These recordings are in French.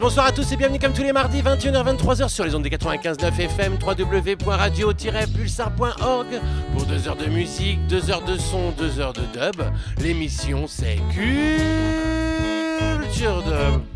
Bonsoir à tous et bienvenue comme tous les mardis 21h-23h sur les ondes des 95.9 FM www.radio-pulsar.org pour deux heures de musique, deux heures de son, deux heures de dub. L'émission c'est Culture Dub.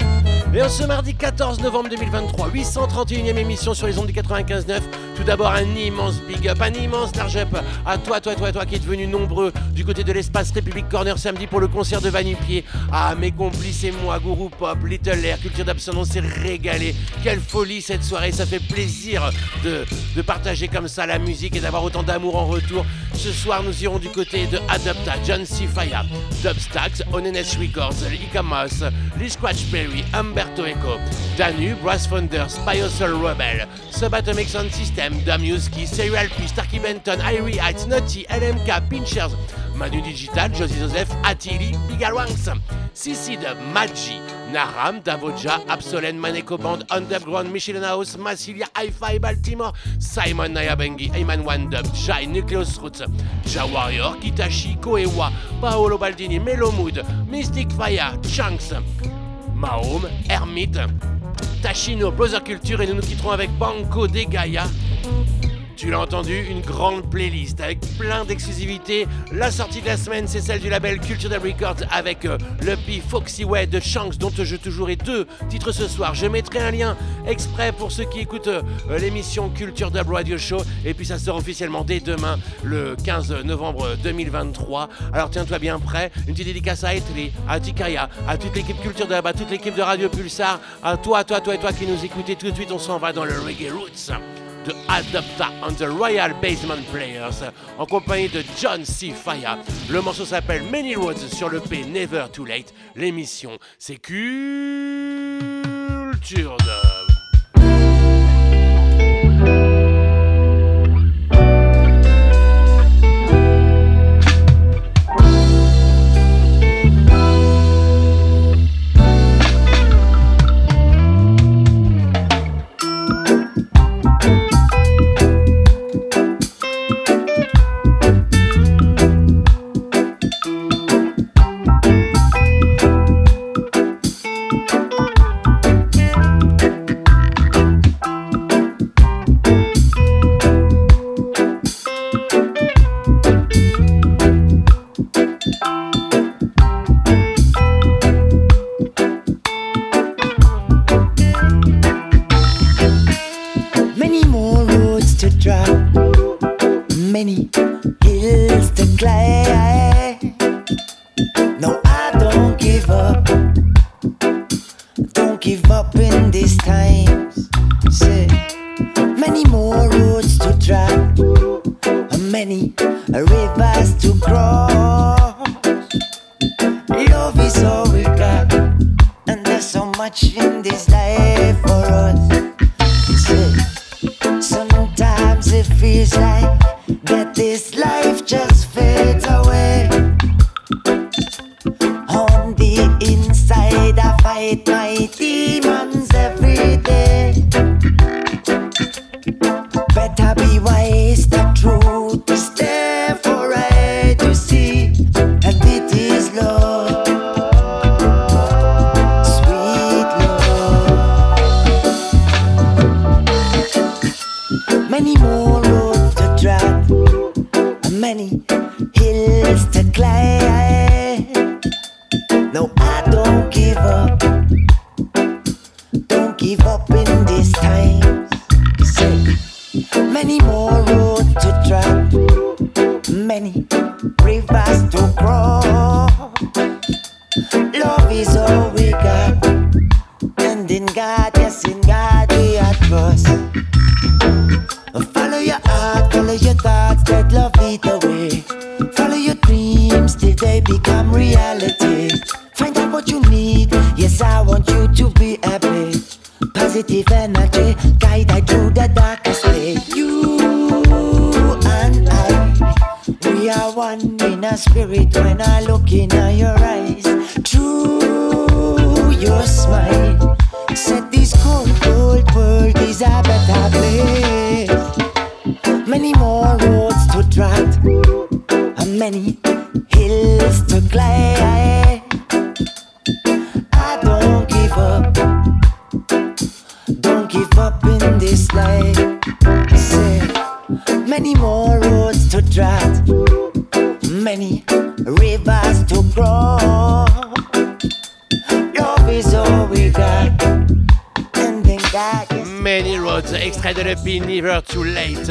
Et en ce mardi 14 novembre 2023, 831e émission sur les ondes du 95.9. Tout d'abord, un immense big up, un immense large up à toi, toi, toi, toi qui est venu nombreux du côté de l'espace République Corner samedi pour le concert de Vanipier. Ah, mes complices et moi, Gourou Pop, Little Air, Culture d'Absence, on s'est régalé. Quelle folie cette soirée, ça fait plaisir de, partager comme ça la musique et d'avoir autant d'amour en retour. Ce soir, nous irons du côté de Adapta, John C. Faya, Dubstacks, Onenes Records, Ikamas, Lee Scratch Perry, Umberto Eco, Danu, Brass Founders, Biosol Rebel, Subatomic Sound System, Damuski, Serial P, Starkey Benton, Irie Heights, Nutty, LMK, Pinchers, Manu Digital, Josie Joseph, Attili, Bigalwangs, Sissi de Maggi, Naram, Davoja, Absolen, Maneko Band, Underground, Michelin House, Massilia, Hi-Fi, Baltimore, Simon Nayabengi, Ayman One Dub, Jai, Nucleus Roots, Ja Warrior, Kitashi, Koewa, Paolo Baldini, Melomood, Mystic Fire, Chunks, Mahome, Hermite, Tachino, Brother Culture et nous nous quitterons avec Banco de Gaia. Tu l'as entendu, une grande playlist avec plein d'exclusivités. La sortie de la semaine, c'est celle du label Culture Dub Records avec euh, le P Foxy Way de Shanks dont je te jouerai deux titres ce soir. Je mettrai un lien exprès pour ceux qui écoutent euh, l'émission Culture Dub Radio Show et puis ça sort officiellement dès demain le 15 novembre 2023. Alors tiens-toi bien prêt. Une petite dédicace à Etli, à Tikaya, à toute l'équipe Culture Dub, à toute l'équipe de Radio Pulsar, à toi, toi, toi et toi qui nous écoutez tout de suite. On s'en va dans le Reggae Roots de Adapta and the Royal Basement Players en compagnie de John C. Faya. Le morceau s'appelle Many Roads sur le P Never Too Late. L'émission, c'est Culture. L'EP Never Too Late.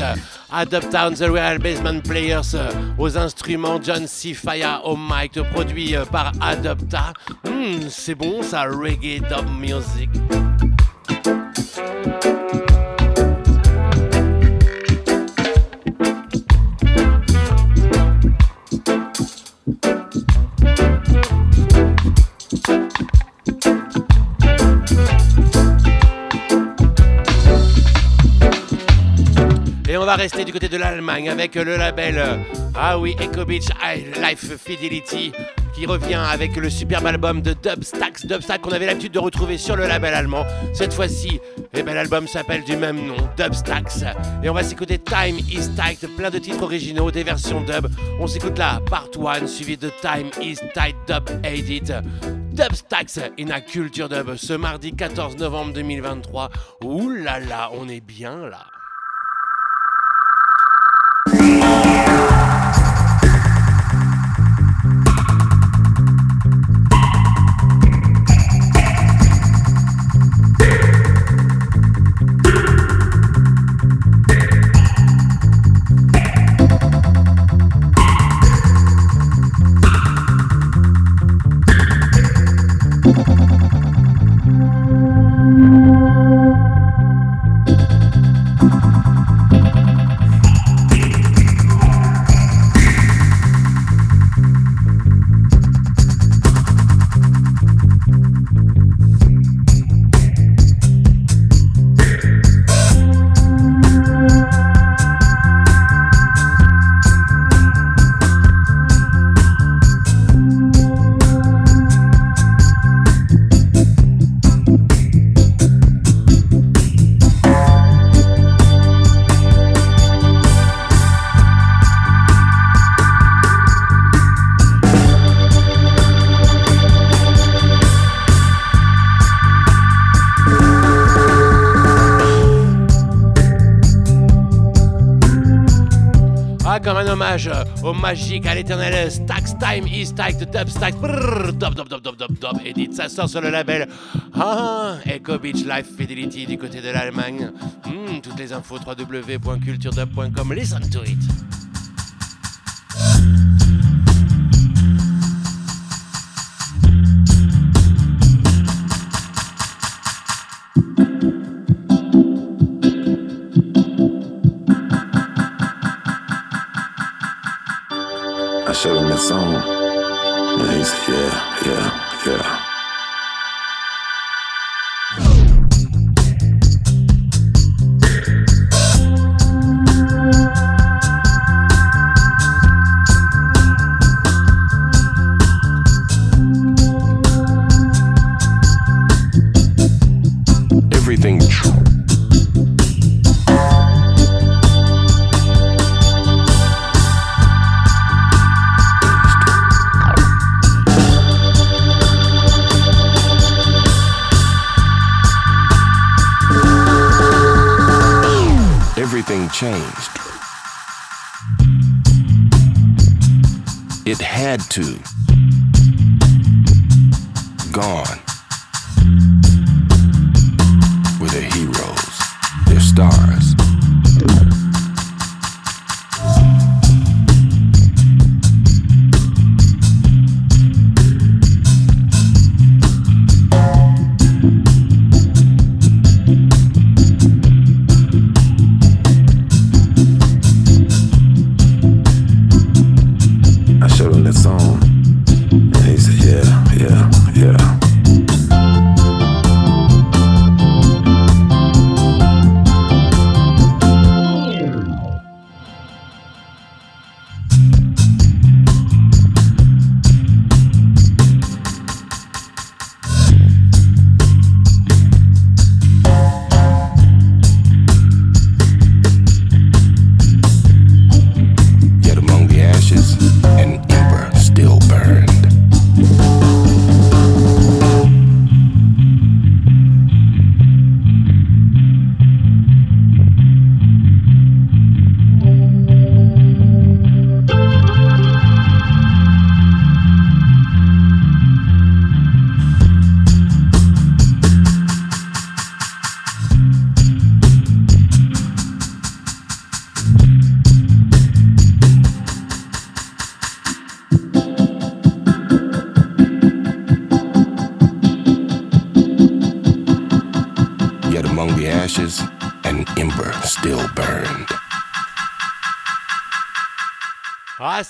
Adopt Town, The Real Basement Players aux instruments, John C. Faya au mic, produit par Adopta. Hmm, c'est bon ça, reggae dub music. Va rester du côté de l'Allemagne avec le label, euh, ah oui, Echo Beach High Life Fidelity, qui revient avec le superbe album de Dubstacks, Dubstacks qu'on avait l'habitude de retrouver sur le label allemand. Cette fois-ci, eh ben, l'album s'appelle du même nom, Dubstacks. Et on va s'écouter Time is Tight, plein de titres originaux, des versions dub. On s'écoute là, Part 1, suivi de Time is Tight Dub Edit. Dubstacks in a Culture Dub, ce mardi 14 novembre 2023. Ouh là là, on est bien là. Euh, au magique, à l'éternel Stax Time is Stack de Dub Stax. Dub, dub, dub, dub, dub, dub. Edit, ça sort sur le label ah, Echo Beach Life Fidelity du côté de l'Allemagne. Hmm, toutes les infos www.culturedub.com. Listen to it. Song. And he said, yeah, yeah, yeah.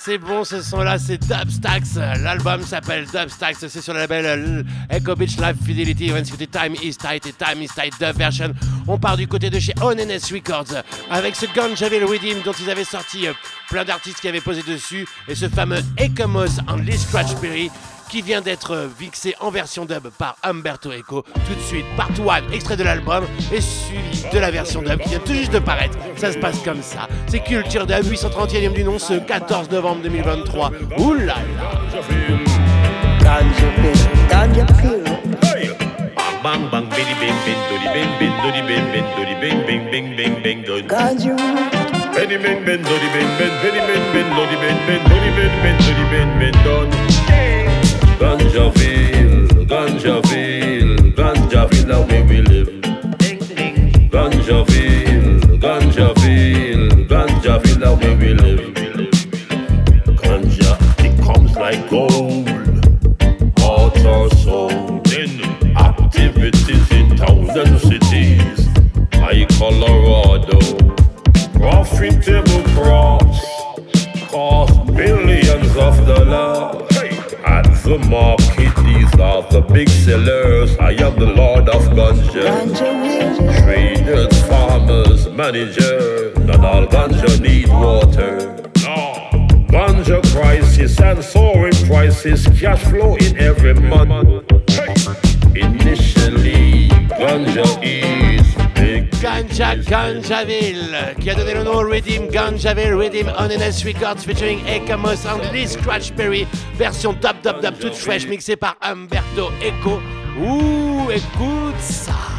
C'est bon, ce son-là, c'est Dubstax. L'album s'appelle Dubstax. C'est sur le label Echo Beach Live Fidelity. On va Time is Tight et Time is Tight Dub Version. On part du côté de chez ONNS Records avec ce Ganjaville Redeem dont ils avaient sorti euh, plein d'artistes qui avaient posé dessus et ce fameux Ecomos en Lee Scratch Perry qui vient d'être mixé en version dub par Umberto Eco. Tout de suite, part 1, extrait de l'album, et suivi de la version dub qui vient tout juste de paraître. Ça se passe comme ça. C'est Culture Dub, 831e du nom, ce 14 novembre 2023. Oulala! Bang bang bidi bing bing dodi bing bing dodi bing bing dodi bing bing bing bing bing dodi. Ganja. Benny bing bing dodi bing bing benny bing bing dodi bing bing dodi bing dodi. Ganjaville, Ganjaville, Ganjaville, how we live. Ganjaville, Ganjaville, Ganjaville, how we live. Ganja, it comes like gold. Hearts are sold in activities in towns and cities. Like Colorado, profitable crops cost billions of dollars. The market, these are the big sellers. I am the Lord of Ganja. Traders, farmers, managers, not all ganja need water. Ah. No. Ganja crisis and soaring prices, cash flow in every month. Initially, ganja is. Ganja Ganjaville, qui a donné le nom Redeem Ganjaville Redeem on NS Records featuring Ekamos and Lee Scratch Perry, version dub dub dub toute fraîche mixée par Umberto Eco. Ouh, écoute ça!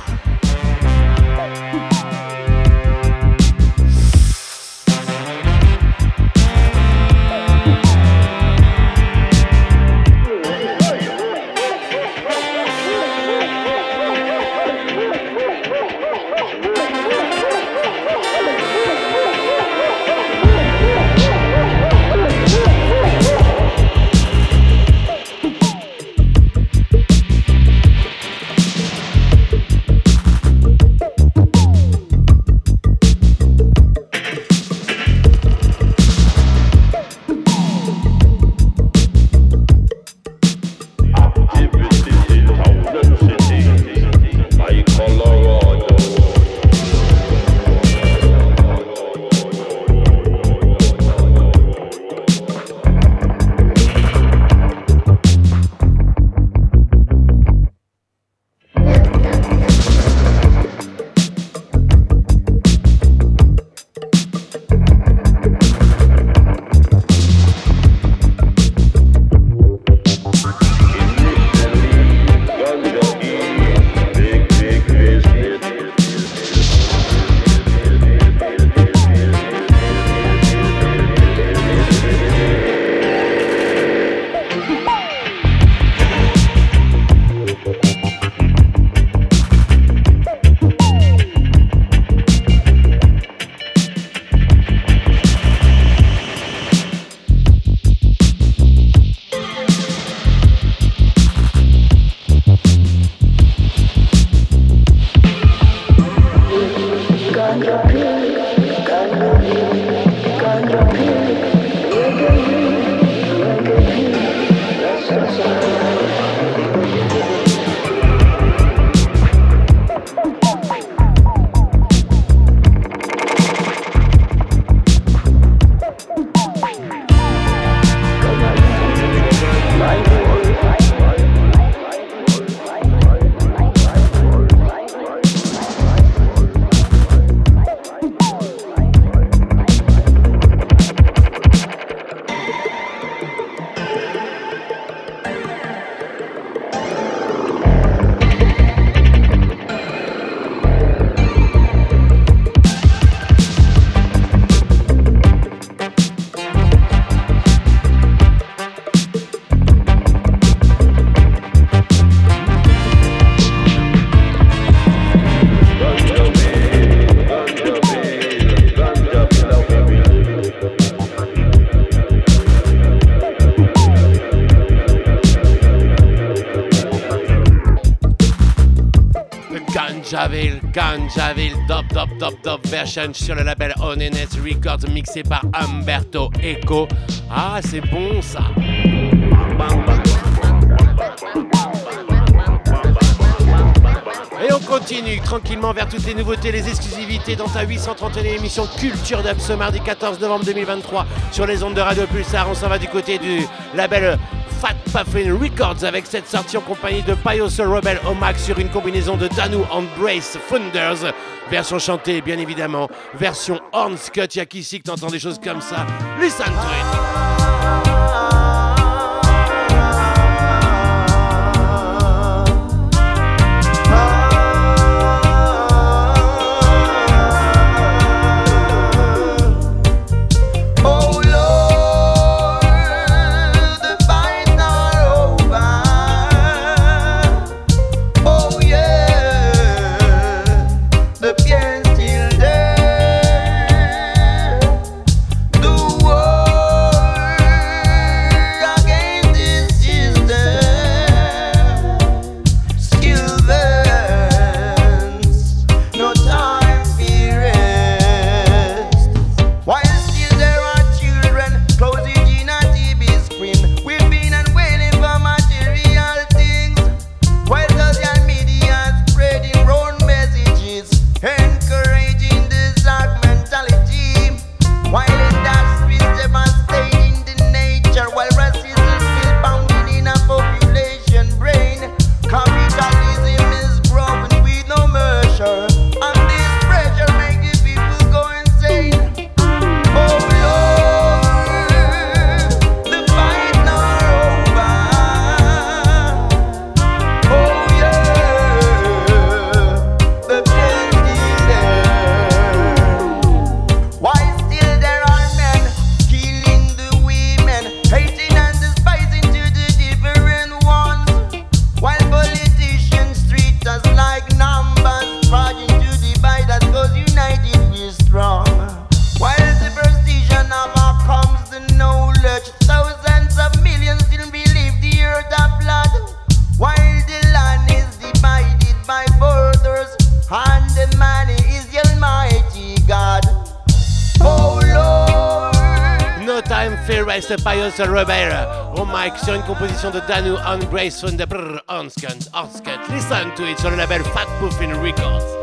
Ganjaville, Dop Dop Dop Dop version sur le label Honest Records mixé par Umberto Eco. Ah, c'est bon ça. Et on continue tranquillement vers toutes les nouveautés, les exclusivités dans ta 831 émission Culture Dub ce mardi 14 novembre 2023 sur les ondes de Radio Pulsar. On s'en va du côté du label Puffin Records avec cette sortie en compagnie de Pious Rebel Omax sur une combinaison de Danu Brace Funders. Version chantée, bien évidemment. Version Hornscut. Y'a qu'ici que t'entends des choses comme ça. Listen to it. Pious Rebel au mic sur une composition de Danu on Grace from the Brr Onskent Onskent. Listen to it sur le label Fat Records.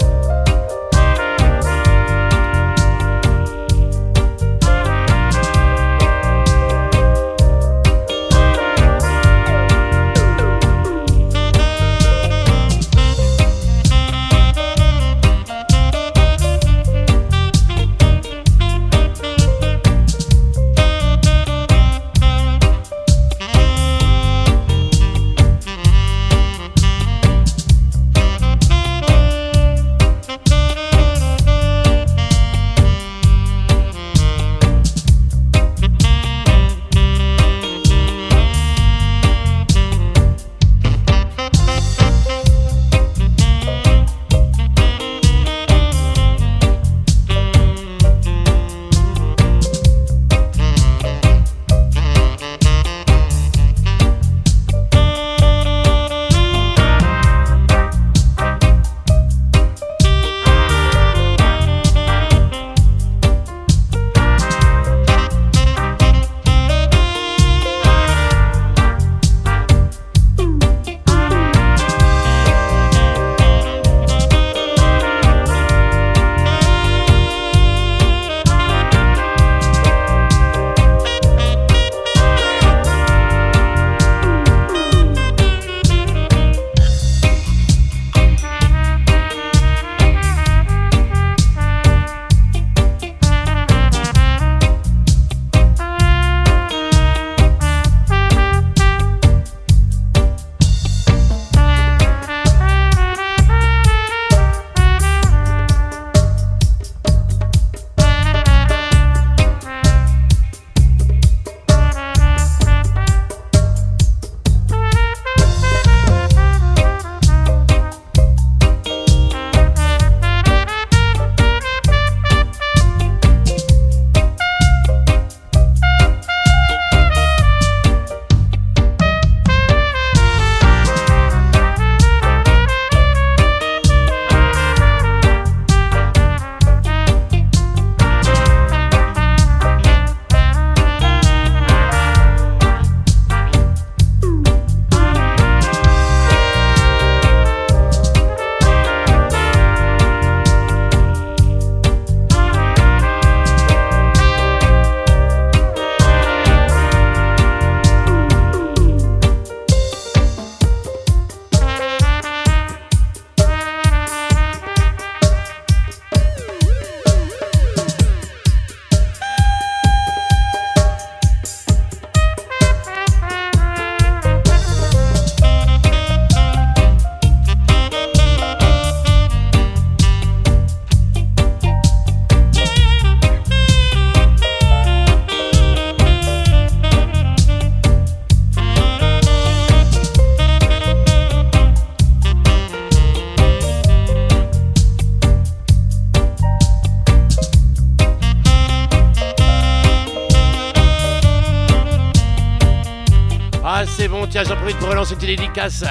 Tiens, j'en profite pour relancer une petite dédicace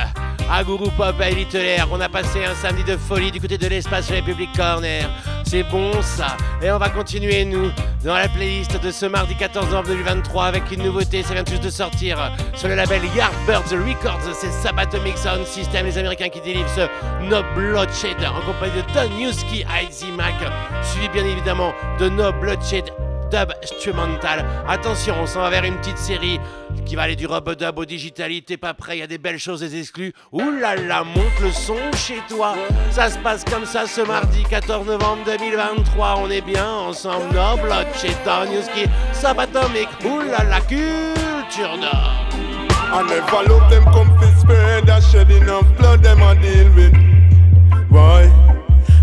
à Guru Pop à Elitelaire. On a passé un samedi de folie du côté de l'espace République Corner. C'est bon ça. Et on va continuer, nous, dans la playlist de ce mardi 14 novembre 2023 avec une nouveauté. Ça vient juste de sortir sur le label Yardbirds Records. C'est Sabatomic Sound System, les Américains qui délivrent ce No Bloodshed en compagnie de Don Yuski, Izzy Mac, suivi bien évidemment de No Bloodshed dub instrumental. Attention, on s'en va vers une petite série qui va aller du rub dub au digital. T'es pas prêt, il y a des belles choses, des exclus. Ouh là là, monte le son chez toi. Ça se passe comme ça ce mardi 14 novembre 2023. On est bien ensemble. No blood chez Torniuski, Sabatomic. Ouh là culture d'or. I never love them come fi spread a shed enough blood them a deal with. Why?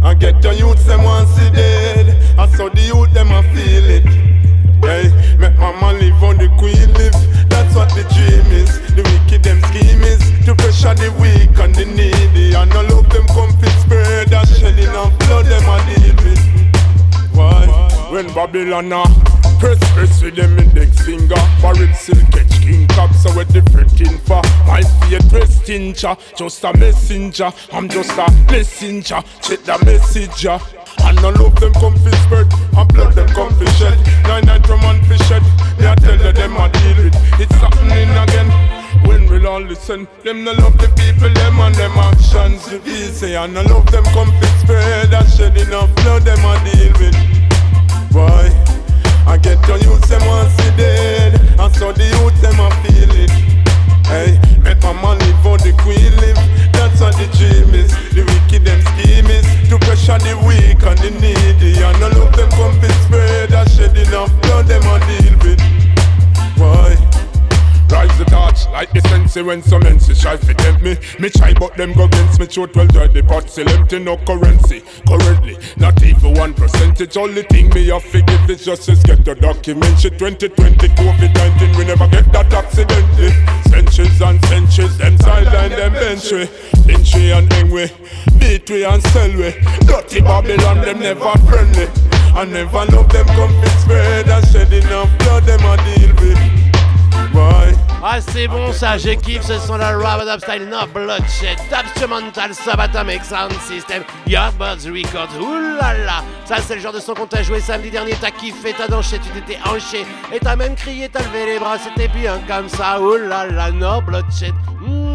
I get your youth them want see dead. I saw the youth them a feel it. Hey, make mama live on the queen live. That's what the dream is. The wicked them scheme is to pressure the weak and the needy. And I love them fi spread a shed enough blood them a deal with. Why? When Babylon a press press with them index finger, barrel still catch king cock, so we different in for my feet press tincha, just a messenger. I'm just a messenger. Check the messenger. And I love them come fi spread And blood them come fi shed. Nine night from fi shed Me I tell you them I deal with. It's happening again when we'll all listen, them no love the people, them and them actions. Easy And I love them come fi spread and shed enough blood them I deal with. Why? I get your youth them want see dead And so the youth them a feel it. Hey, make my man live how the queen live That's what the dream The wicked them scheme is To pressure the weak and the needy. And I love them come fi spread And shed enough. Blood them a deal with. Why? Rise the torch like the sensei when some NC try to tempt me. Me try but them go against me throat well dry the pot still empty no currency. Currently, not even one percentage. Only thing me have to give is just to get the document. Shit 2020 COVID-19 we never get that accidentally. Centuries and centuries, them sideline them we. Lynchy and Engwe, beat and sell we. Dirty Babylon them never friendly. I never love them come fi spread and shed enough blood them a deal with. Why? Ah, c'est bon ça, je kiffe ce son là, Robert Style, No Bloodshed, Instrumental, Sabatomic Sound System, Yardbirds Records, oulala Ça c'est le genre de son qu'on t'a joué samedi dernier, t'as kiffé, t'as dansé, tu t'étais hanché, et t'as même crié, t'as levé les bras, c'était bien comme ça, oulala, No Bloodshed. Hmm.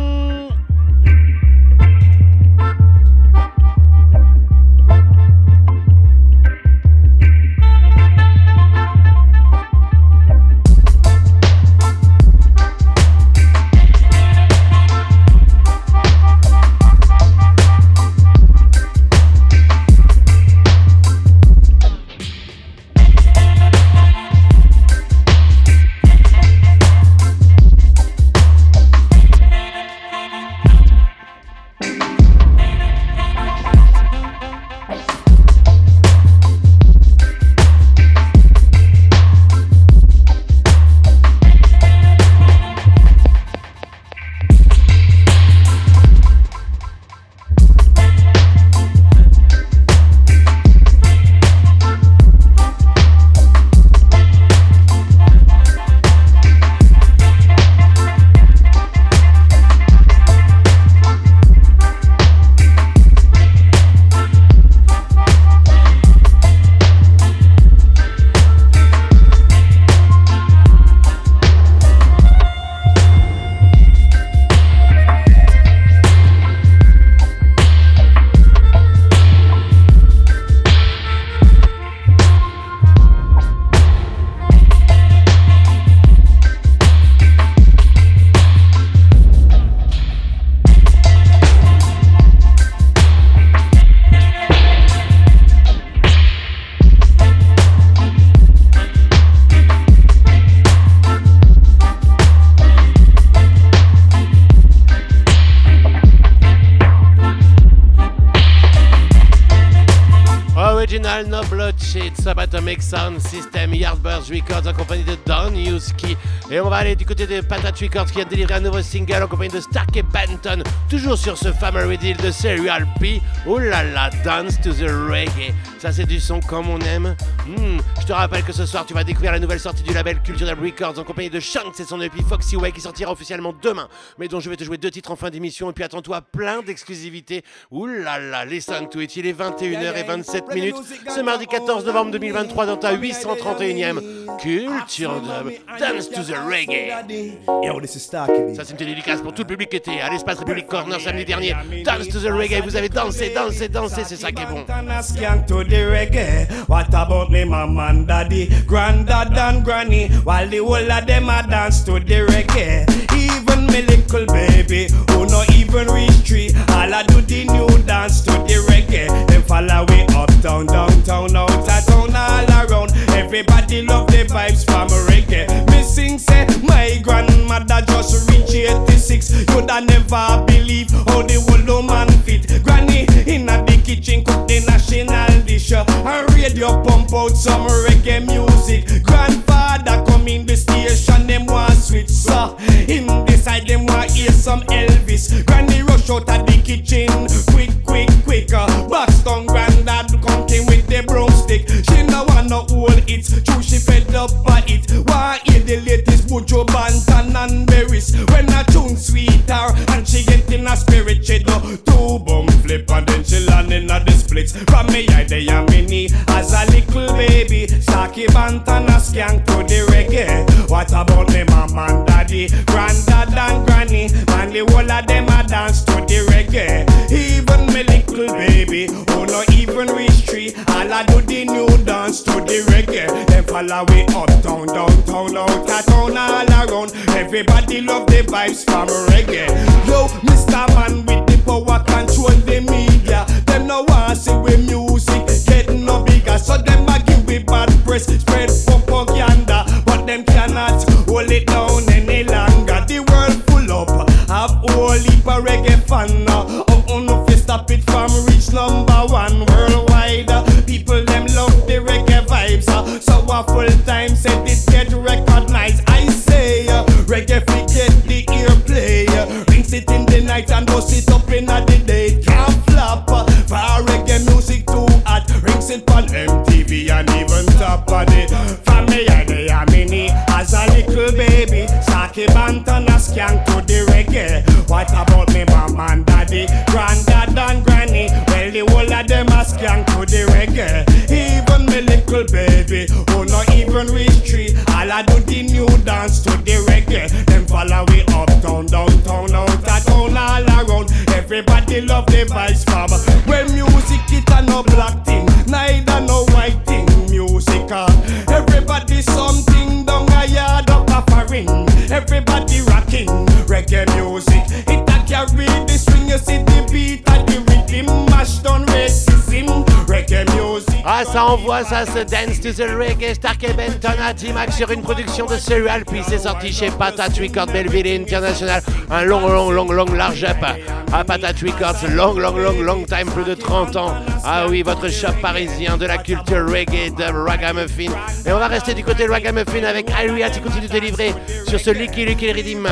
Shit, Subatomic Sound System, Yardbirds Records en compagnie de Don Yuski. Et on va aller du côté de Patat Records qui a délivré un nouveau single en compagnie de Stark et Benton, toujours sur ce fameux redeal de Serial P. Oh là là, Dance to the Reggae. Ça c'est du son comme on aime. Hmm, je te rappelle que ce soir tu vas découvrir la nouvelle sortie du label Cultural Records en compagnie de Shanks et son EP Foxy Way qui sortira officiellement demain. Mais dont je vais te jouer deux titres en fin d'émission et puis attends-toi plein d'exclusivités. Ouh là là, listen to it, il est 21h27 minutes ce mardi 14 novembre 2023 dans ta 831e Culture Dub Dance to the Reggae. Ça c'est une dédicace pour tout le public qui était à l'espace République Corner samedi dernier. Dance to the Reggae, vous avez dansé, dansé, dansé, c'est ça qui est bon. What about me mama and daddy, granddad and granny, while the whole of them a dance to the reggae. Me little baby, who no even reach three, all I do the new dance to the reggae. Them follow we uptown, downtown, out of town, all around. Everybody love the vibes from reggae. Me sing say my grandmother just reached 86. You'd never believe how the whole man fit. Granny in the kitchen cook the national dish. And radio pump out some reggae music. Come in the station, them want switch. So in the side, them want hear some Elvis. Granny rush out of the kitchen, quick, quick, quick. Uh, Buxton granddad come came with the broomstick. She no want no old hits, true she fed up by it. Want hear the latest Bujo Bantan and Berries. When I tune sweeter and she get in a spirit, she do two bum flip and then she land in a the. From me eye they a mini as little baby. Saki Bantan a skank to the reggae. What about me mom and daddy, granddad and granny? Man the whole of them a dance to the reggae. Even me little baby, who not even reach three, all I do the new dance to the reggae. Them follow we uptown, downtown, out of town, all around. Everybody love the vibes from reggae. Yo, Mr. Man with the power control the media. Them no want see we music getting no bigger, so them press, spread propaganda, but them cannot hold it down any longer. The world full up, have whole of reggae fan. Oh, oh no, fi stop it from reach number one worldwide. People them love the reggae vibes, uh, so a full time set From me I they a mini as a little baby. Saki Bantan a skank to the reggae. What about me mom and daddy, granddad and granny? Well the whole of them a skank to the reggae. Even me little baby, who not even reach three. All I do the new dance to the reggae. Them follow we uptown, downtown, out of town, all around. Everybody love the vibes from Ah, ça envoie ça, ce Dance to the Reggae, Stark et Benton à T-Max sur une production de Serial, puis c'est sorti chez Patat Records Belleville International. Un long, long, long, long large up à Patat Records, long, long, long, long time, plus de 30 ans. Ah oui, votre shop parisien de la culture reggae de Ragamuffin. Et on va rester du côté de Ragamuffin avec Iria qui continue de délivrer sur ce Licky Licky Rhythm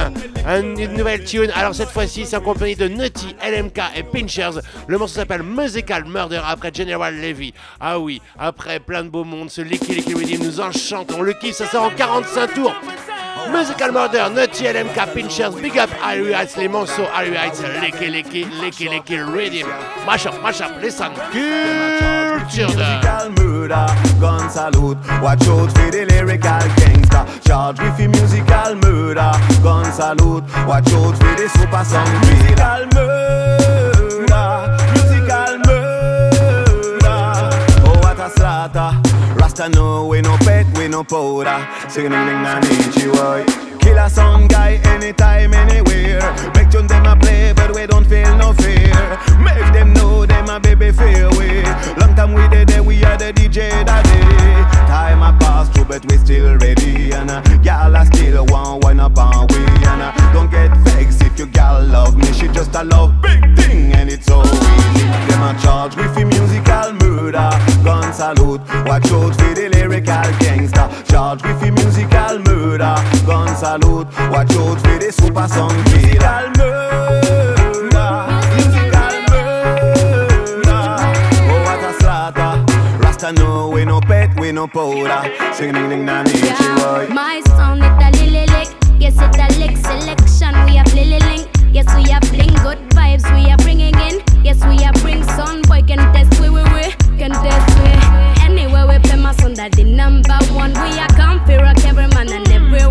un- une nouvelle tune. Alors cette fois-ci, c'est en compagnie de Nutty, LMK et Pinchers. Le morceau s'appelle Musical Murder après General Levy. Ah oui, après plein de beau monde, ce Licky Licky Rhythm nous enchante. On le kiffe, ça sort en 45 tours. Musical Murder, Nutty, LMK, Pinchers, Big Up, Harry Heights, les morceaux Harry Heights, Licky Licky, Licky Licky Rhythm. Mash up, mash up, listen, culture de... Gun salute. Watch out for the lyrical gangster. Charge with the musical murder, gun salute. Watch out for the super song. Musical murder, Rasta no, we no pet, we no powder. Sing ding ding na ninja boy. Kill a song guy anytime, anywhere. Make tune them a play, but we don't feel no fear. Make them know them a baby fear we. Long time we did there, we are the DJ daddy. Time a pass through, but we still ready. And uh, y'all are still one one up on we. And uh, don't get vexed if your gal love me. She just a love big thing, and it's so easy. Them a charge with the musical murder. Guns salute. Watch out for the lyrical gangster. Charge with the musical murder. Gun salute. Watch out for the super song killer. Musical murder. Musical murder. Oh, what a slaughter. Rasta know we no pet, we no powder. Sing ding ding na Yeah, my sound it a lily lick. Yes, it a lick selection. We have lily link. Yes, we have fling good vibes. We are bringing in. Yes, we are bring son boy can test we we we can test we. Anywhere we play my son that the number one. We are comfy rock every man and every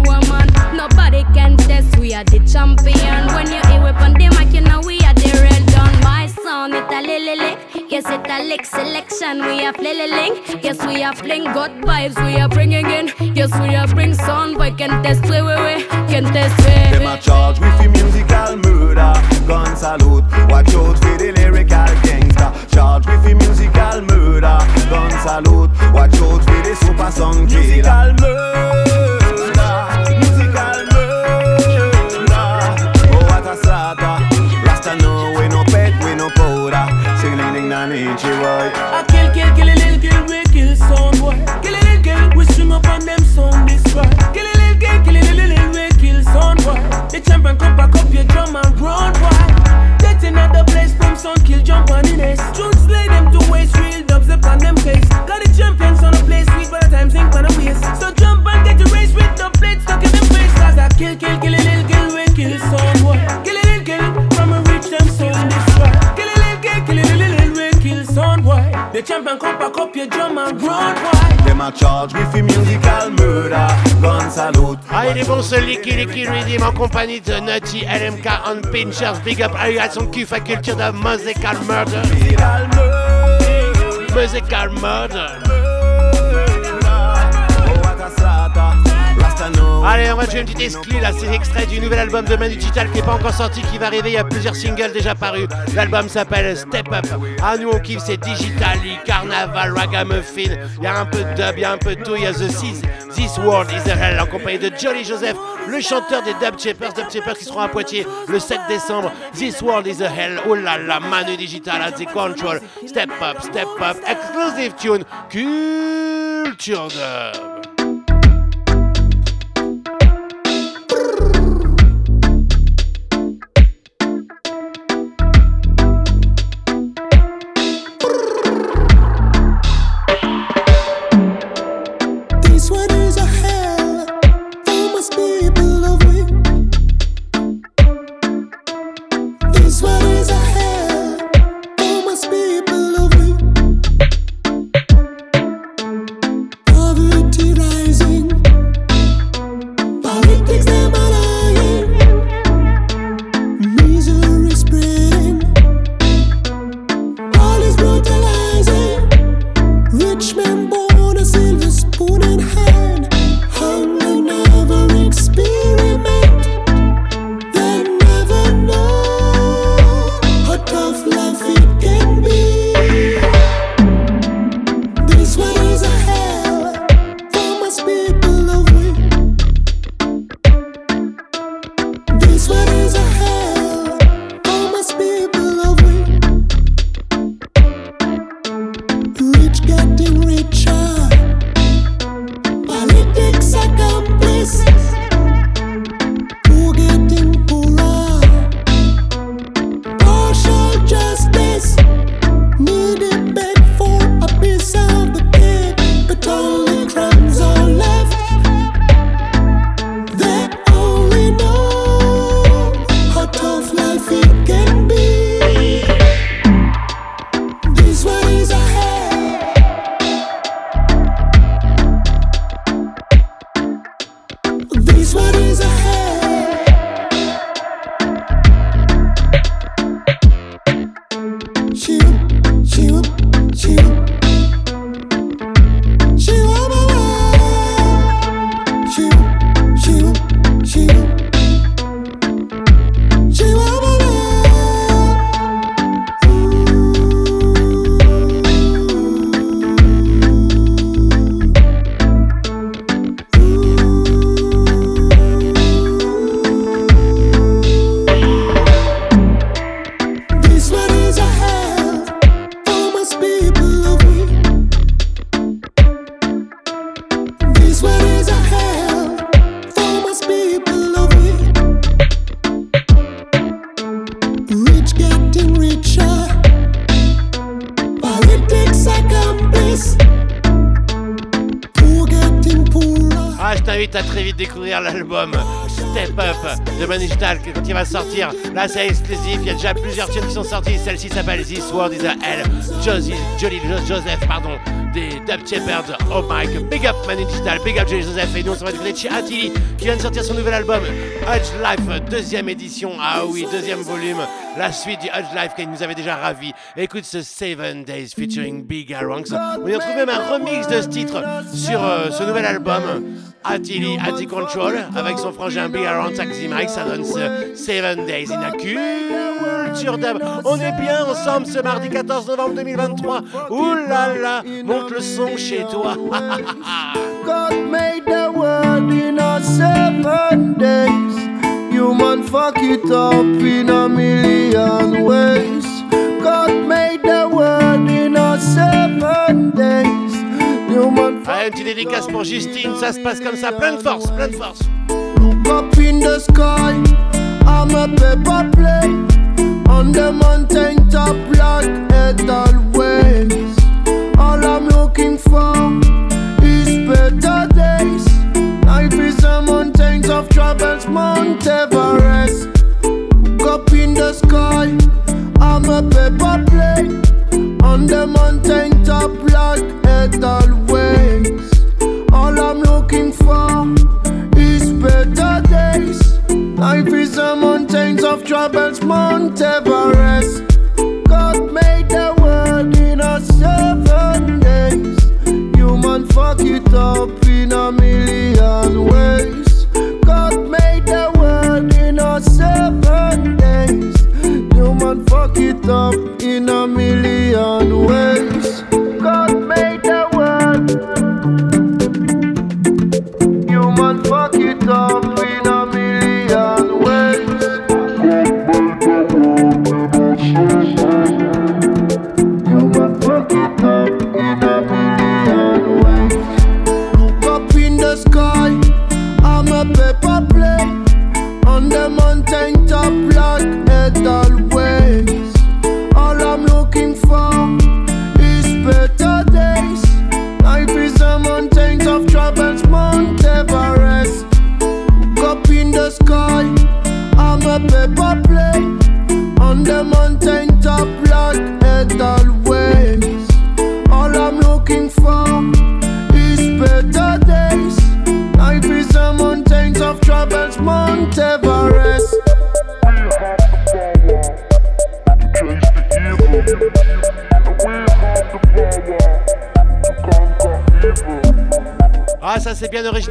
woman. Nobody can test. We are the champion. When you hear we on the mic, you know we are the real done. My sound it a lily lick. Yes, it a lick selection. We are lily link. Yes, we are fling good vibes. We are bringing in. Yes, we are bring son boy can test we we we can test we. Them a charge with the musical murder. Gun salute. Watch out for the lyrical gangster. Charge with the musical murder. Gun salute. Watch out for the super song killer. Musical murder. Na nichi. I kill, kill, kill a little kill, we kill sound boy. Kill a little kill, we swing up on them sound destroy. Kill a little kill, kill a little little, we kill sound boy. The champion come back up your drum and run boy. Get in the place, boom sound kill, jump on the nest. Tunes lay them to waste, real dubs up on them face. Got the champions on the place, sweet by the time sink on the waist. So jump and get the race with the blade stuck in them face. Cause I kill, kill, kill a little kill, we kill sound boy. Kill The champion come back up your drum and boy. Them a charge with the musical murder. Gun salute. Ah, il est bon ce Licky Licky Rhythm en compagnie de Nutty, LMK, On Pinchers, Big Up, à son cul, à culture de Musical Murder. Musical Murder. Allez, on va jouer une petite exclue là, c'est extrait du nouvel album de Manu Digital qui n'est pas encore sorti, qui va arriver. Il y a plusieurs singles déjà parus. L'album s'appelle Step Up. Ah, nous on kiffe, c'est Digitally, Carnaval, Ragamuffin. Il y a un peu de dub, il y a un peu de tout. Il y a The Seas, This World is the Hell en compagnie de Jolly Joseph, le chanteur des Dub Shapers. Dub Shapers qui seront à Poitiers le 7 décembre. This World is the Hell. Oh là là, Manu Digital at the control. Step Up, Step Up, exclusive tune, Culture Dub. Là, c'est exclusif. Il y a déjà plusieurs tunes qui sont sorties. Celle-ci s'appelle This World is a Hell. Josie, Jolly Joseph, pardon, des Dub Shepherds. Oh god. Big up Manigital, big up Jolly Joseph. Et nous, on s'en va du chez Attili qui vient de sortir son nouvel album Hudge Life, deuxième édition. Ah oui, deuxième volume. La suite du Hudge Life qui nous avait déjà ravi. Écoute ce Seven Days featuring Big Aronx. On y retrouve même un remix de ce titre sur euh, ce nouvel album. Attili, Atti Control, avec son frangin Big Around Taxi Mike, ça donne ce Seven Days in a Culture Dub. On est bien ensemble ce mardi 14 novembre 2023. Ouh là là, monte le son chez toi. God made the world in a seven days. Human fuck it up in a million ways. God made the world in a seven days. Human Allez, une petite dédicace pour Justine, ça se passe comme ça, plein de force, plein de force. Look up in the sky, a paper plane on the mountain top like it always. All I'm looking for is better days. Life is a mountains of troubles, Mount Everest. Up in the sky, I'm a paper plane on the mountain top like it always. All I'm looking for is better days. Life is a of troubles, Mount Everest. God made the world in a seven days. Human fuck it up in a million ways. God made the world in a seven days. Human fuck it up in a million ways.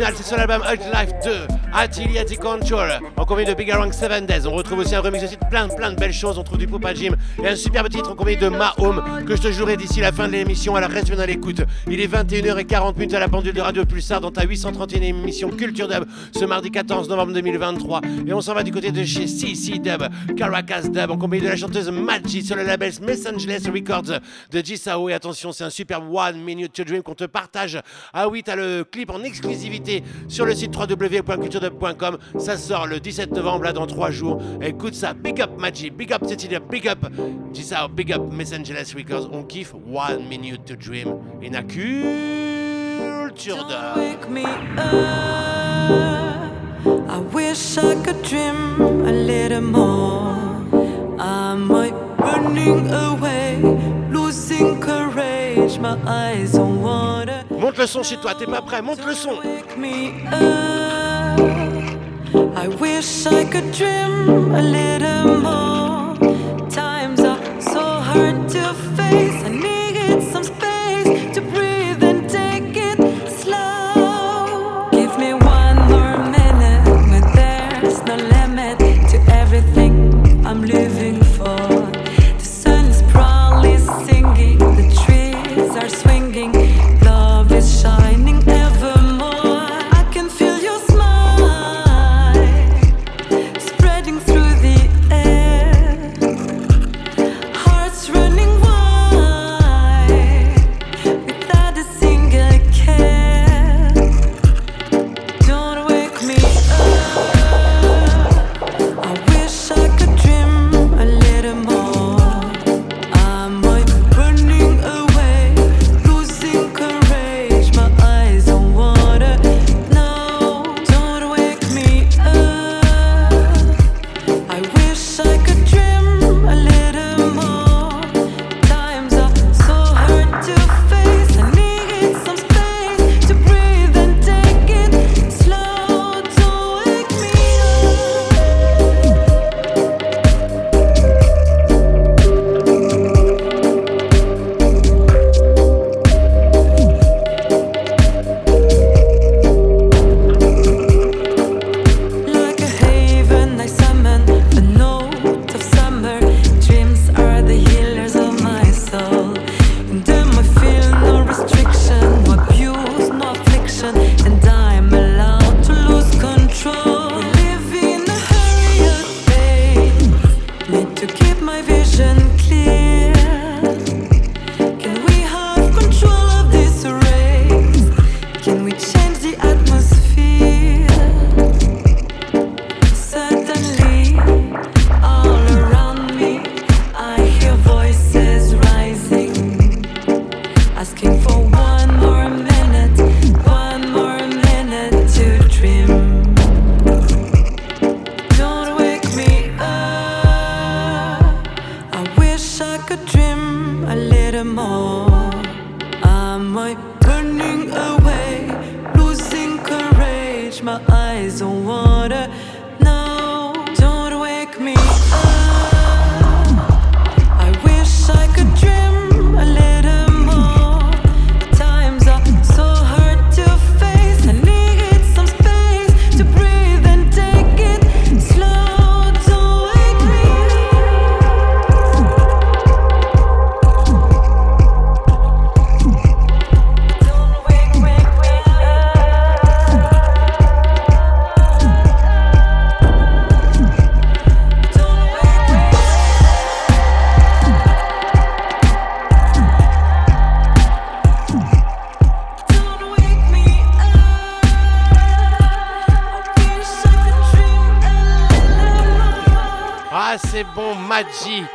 Original, c'est sur l'album Life 2, Attilia The Control, en compagnie de Big Around 7 Days. On retrouve aussi un remix de plein, plein de belles choses. On trouve du Poupa Jim et un superbe titre en compagnie de Ma Home que je te jouerai d'ici la fin de l'émission. Alors reste bien à l'écoute. Il est 21h40 minutes à la pendule de Radio Pulsar dans ta 831 émission Culture Dub ce mardi 14 novembre 2023. Et on s'en va du côté de chez CC Dub, Caracas Dub, en compagnie de la chanteuse Maggi sur le label Messengerless Records de Jisao. Et attention, c'est un superbe One Minute to Dream qu'on te partage. Ah oui, t'as le clip en exclusivité sur le site Ça sort le 17 novembre, là dans 3 jours. Écoute ça, big up Maggi, big up Cecilia, big up Jisao, big up Messengerless Records. On kiffe One Minute to Dream in a culture d'art. wake me up. I wish I could dream a little more. I'm like running away, losing courage. My eyes on water. Monte le son chez toi, t'es pas prêt, monte le son. I wish I could dream a little more. Times are so hard to face. I need some space to breathe and take it slow. Give me one more minute when there's no limit to everything I'm living for. The sun is proudly singing, the trees are swinging, love is shining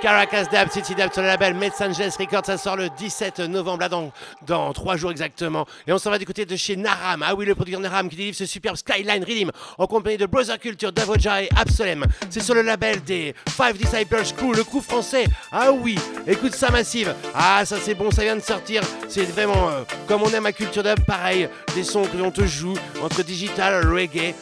Caracas Dab, City Dab sur le label Messengers Records. Ça sort le 17 novembre, là, dans, dans 3 jours exactement. Et on s'en va du côté de chez Naram. Ah oui, le producteur Naram qui délivre ce superbe Skyline Rhythm en compagnie de Brother Culture, Davoja et Absolem. C'est sur le label des Five Disciples Crew, le crew français. Ah oui, écoute ça, Massive. Ah, ça c'est bon, ça vient de sortir. C'est vraiment euh, comme on aime à Culture Dub, pareil. Des sons que l'on te joue entre digital, reggae.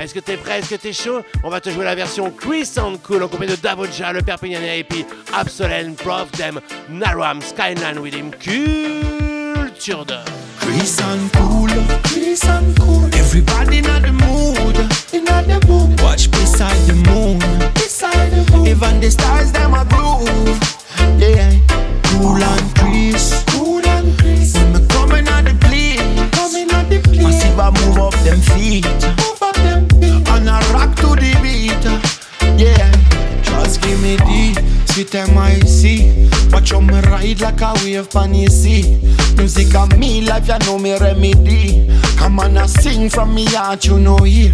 Est-ce que t'es prêt? Est-ce que t'es chaud? On va te jouer la version Chris and Cool en compagnie de Davoja, le Perpignanais et puis Absolem, Prof Dem, Naram, Skyline him, Culture Dub. Chris and cool, Chris and cool. Everybody in the mood, in the mood. Watch beside the moon, beside the moon. Even the stars them a yeah. Cool and Chris, sweet see. Watch how me ride like a wave pan the sea. Music a me life, you know me remedy. Come on, I sing from me heart, you know here.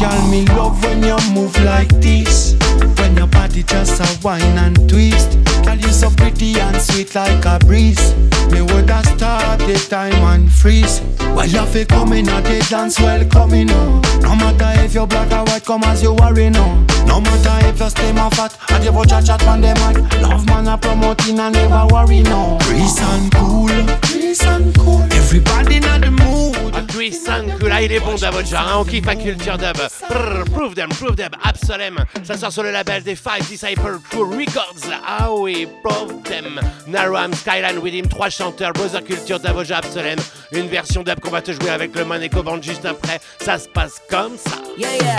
Girl, me love when you move like this. When your body just a whine and twist. Girl, you so pretty and sweet like a breeze. Me woulda start the time and freeze. While you feel coming at the dance, well coming on. Oh. No matter if you're black or white, come as you worry no. No matter if you stay my fat, I you chat chat on the mic. Love man a promoting and never worry no. Chris and cool. Everybody in the mood. Ah, Chris and Cool, ah, il est bon Davoja, hein, on kiffe à Culture Dub. Brrr, prove them, prove them, Absolem. Ça sort sur le label des Five Disciple Crew Records. Ah oui, prove them. Naram, Skyline with him, trois chanteurs, Brother Culture, Davoja, Absolem. Une version dub qu'on va te jouer avec le Maneco Band juste après. Ça se passe comme ça. Yeah, yeah.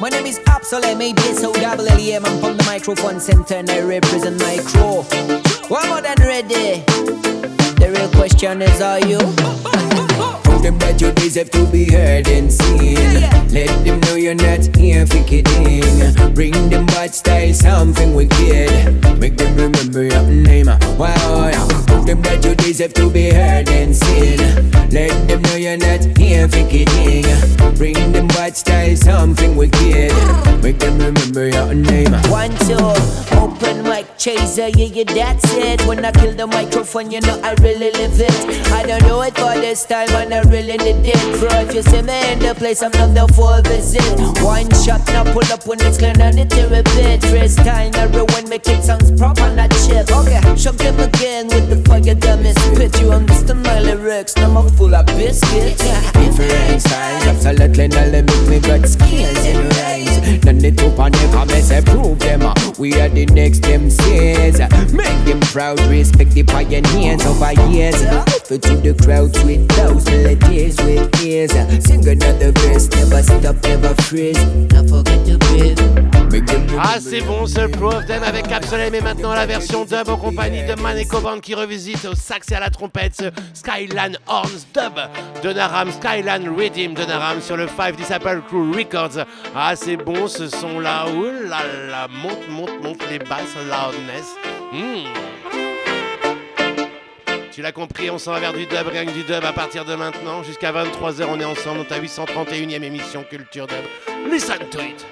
My name is Absolem, A-B-S-O-W-L-E-M. I'm from the microphone center and I represent my crew. One more than ready. The real question is, are you? Prove them that you deserve to be heard and seen. Let them know you're not here for kidding. Bring them bad style, something wicked. Make them remember your name. Wow, yeah. Prove them that you deserve to be heard and seen. Let them know you're not here for kidding. Bring them bad style, something wicked. Make them remember your name. One, two, open mic chaser, yeah, yeah, that's it. When I kill the microphone, you know I really live it. I don't know it for this time, and I really need it. Bro, if you see me in the place, I'm not there for a visit. One shot, now pull up when it's clear, I need to repeat. First time, everyone make it sounds proper, not chip. Okay, shock them again with the fire, damn it. Spit you understand my lyrics, now I'm full of biscuits. Different styles, absolutely not let me got skills and rise. None the and never mess I prove them. We are the next MCs. Make them proud, respect the pioneers over years. Offer to the crowd with those Ah, c'est bon, ce Pro of Them avec Absolem et maintenant la version dub en compagnie de Maneko Band qui revisite au sax et à la trompette ce Skyline Horns dub de Naram, Skyline Redeem de Naram sur le Five Disciple Crew Records. Ah, c'est bon ce son là, là, monte, monte, monte les basses, loudness. Hmm. Tu l'as compris, on s'en va vers du dub, rien que du dub à partir de maintenant. Jusqu'à 23h, on est ensemble dans ta 831e émission Culture Dub. Listen to it.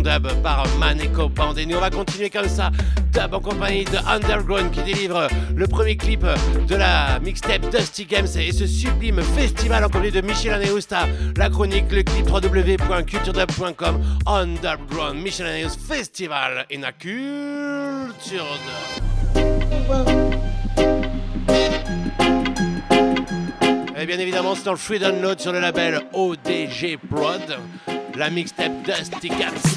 Dub par Maneko Band. Et nous on va continuer comme ça, dub en compagnie de Underground qui délivre le premier clip de la mixtape Dusty Games et ce sublime festival en compagnie de Michel Aneusta, la chronique, le clip www.culturedub.com Underground Michel Aneus Festival in a culture Et bien évidemment, c'est dans le free download sur le label ODG Prod, la mixtape Dusty Cats.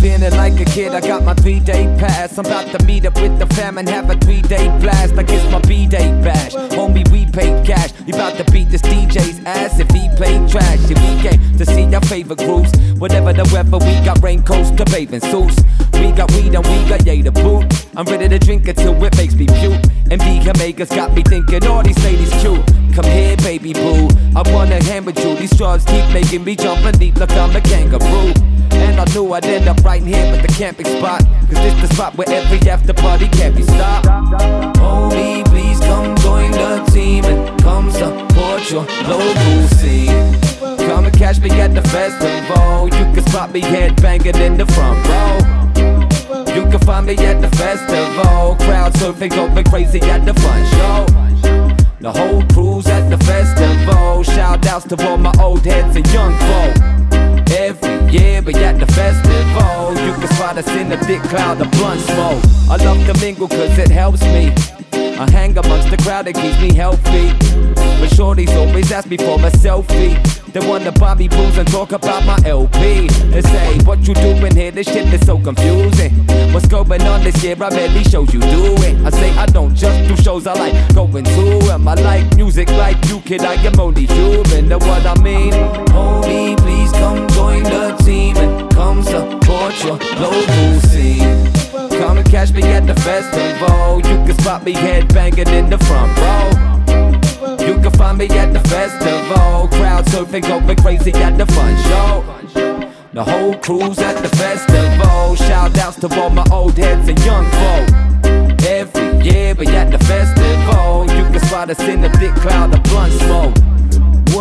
Feeling like a kid, I got my three day pass. I'm about to meet up with the fam and have a three day blast. Like it's my B day bash. Homie, we paid cash. We about to beat this DJ's ass if he played trash. If we came to see our favorite groups, whatever the weather, we got raincoats to bathing suits. We got weed and we got yay to boot. I'm ready to drink until it makes me puke. And B Jamaica's got me thinking all these ladies cute. Come here, baby boo. I wanna hang with you. These drugs keep making me jump and leap like I'm a kangaroo. And I knew I'd end up right here at the camping spot. Cause this the spot where every after party can't be stopped. Homie, please come join the team and come support your local scene. Come and catch me at the festival. You can spot me headbanging in the front row. You can find me at the festival. Crowd surfing, going crazy at the front show. The whole crew's at the festival. Shout outs to all my old heads and young folk. Every year we at the festival. You can spot us in a thick cloud of blunt smoke. I love to mingle cause it helps me. I hang amongst the crowd, it keeps me healthy. But shorties always ask me for a selfie. They wanna buy me booze and talk about my LP. They say, What you doing here? This shit is so confusing. What's going on this year? I barely shows you doing. I say, I don't just do shows, I like going to them. I like music like you, kid. I am only human. Know what I mean? Homie, please come join the team and come support your local scene. Come and catch me at the festival. Spot me headbanging in the front row. You can find me at the festival. Crowd surfing, going crazy at the fun show. The whole crew's at the festival. Shout outs to all my old heads and young folk. Every year we at the festival. You can spot us in a thick cloud of blunt smoke.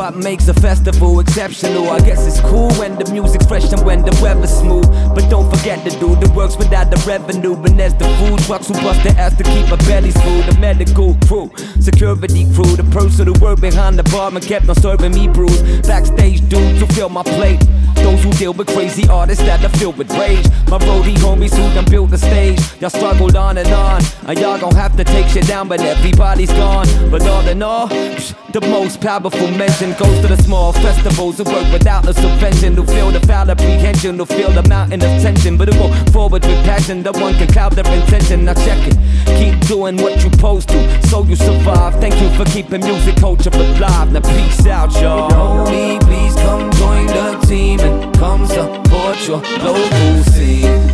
What makes a festival exceptional? I guess it's cool when the music's fresh and when the weather's smooth. But don't forget to do the works without the revenue. And there's the food trucks who bust their ass to keep our bellies full. The medical crew, security crew, the person who worked behind the bar and kept on serving me brews. Backstage dudes who fill my plate. Those who deal with crazy artists that are filled with rage. My roadie homies who done built the stage. Y'all struggled on and on. And y'all gon' have to take shit down, but everybody's gone. But all in all, psh, the most powerful mention goes to the small festivals who work without a subvention. Who feel the foul apprehension, who feel the mountain of tension. But who go forward with passion, the one can cloud their intention. Now check it. Keep doing what you're supposed to, so you survive. Thank you for keeping music culture alive. Now peace out, y'all. Homie, please come join the team and come support your local scene.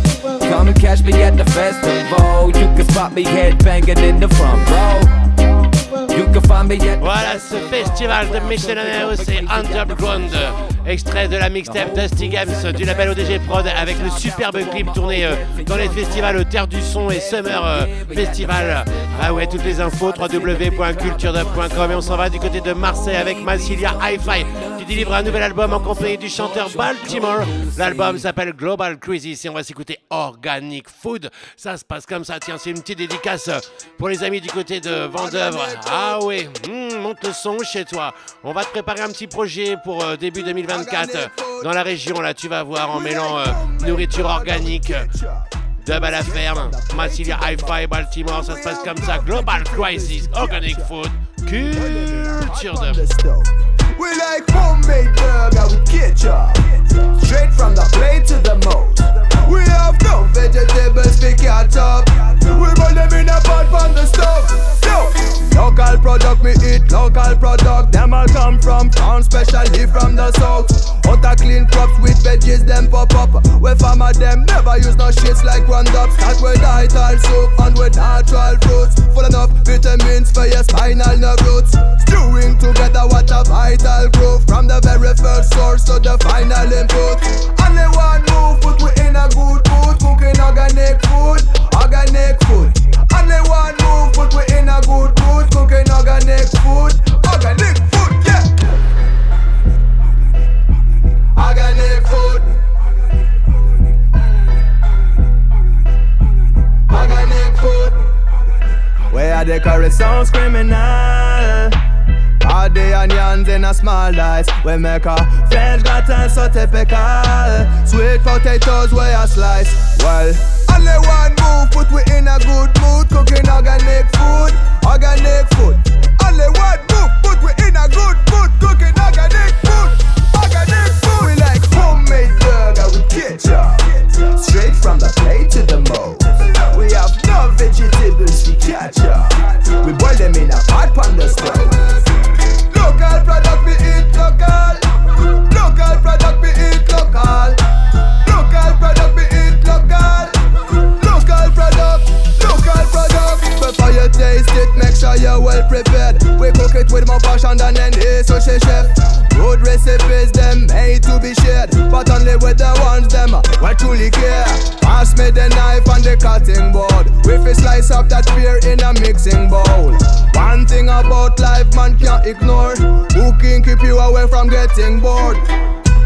Come catch me at the festival. You can spot me headbanging in the front row. You can find me at Voilà ce festival de Michel Anaeus et Underground, extrait de la mixtape Dusty Games du label ODG Prod avec le superbe clip tourné euh, dans les festivals Terre du Son et Summer euh, Festival. Ah ouais, toutes les infos www.culturedub.com et on s'en va du côté de Marseille avec Massilia Hi-Fi qui délivre un nouvel album en compagnie du chanteur Baltimore. L'album s'appelle Global Crisis et on va s'écouter Organic Food. Ça se passe comme ça, tiens, c'est une petite dédicace pour les amis du côté de Vendœuvre. Ah oui, hmm, monte le son chez toi. On va te préparer un petit projet pour euh, début 2024 euh, dans la région. Là, tu vas voir en mêlant euh, nourriture organique. Dub à la ferme, Massilia Hi-Fi, Baltimore, ça se passe comme ça. Global Crisis, Organic Food, Culture Dub. We like homemade burger with ketchup. Straight from the plate to the mouth. We have no vegetables to catch up. We burn them in a pot from the stove. Local product me eat, local product. Them all come from town, specially from the south. Out a clean crops with veggies, them pop up. We farmer them never use no shits like Roundup. Start with vital soup and with natural fruits. Full enough vitamins for your spinal nerve roots. Stewing together, what a vital growth. From the very first source to the final input. Only one move, put we in a good mood. Cooking organic food, organic food. Only one move, but we in a good mood. Cooking organic food, organic food, yeah. Organic food. Organic food. Where are the curry sounds criminal? All the onions in a small dice We make a French gratin so typical Sweet potatoes where I slice Well only one move put we in a good mood. Cooking organic food, organic food. Only one move put we in a good mood. Cooking organic food, organic food. We like homemade burger with ketchup. Straight from the plate to the mold. We have no vegetables to catch up. We boil them in a pot on the stove. Local product we eat local. Local bored.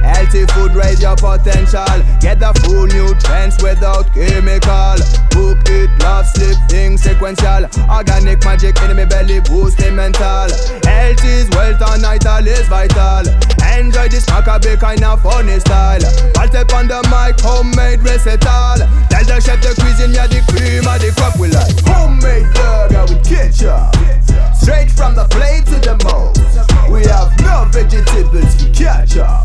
Healthy food raise your potential. Get the full nutrients without chemical. Cook it, love, sleep, things sequential. Organic magic in my belly, boosting mental. Health is wealth and vital is vital. Enjoy this macabre kind of funny style. Step on the mic, homemade recital. Tell the chef the cuisine, yeah, the cream of the crop we like. Homemade burger with ketchup. Straight from the plate to the mouth. We have no vegetables to catch up.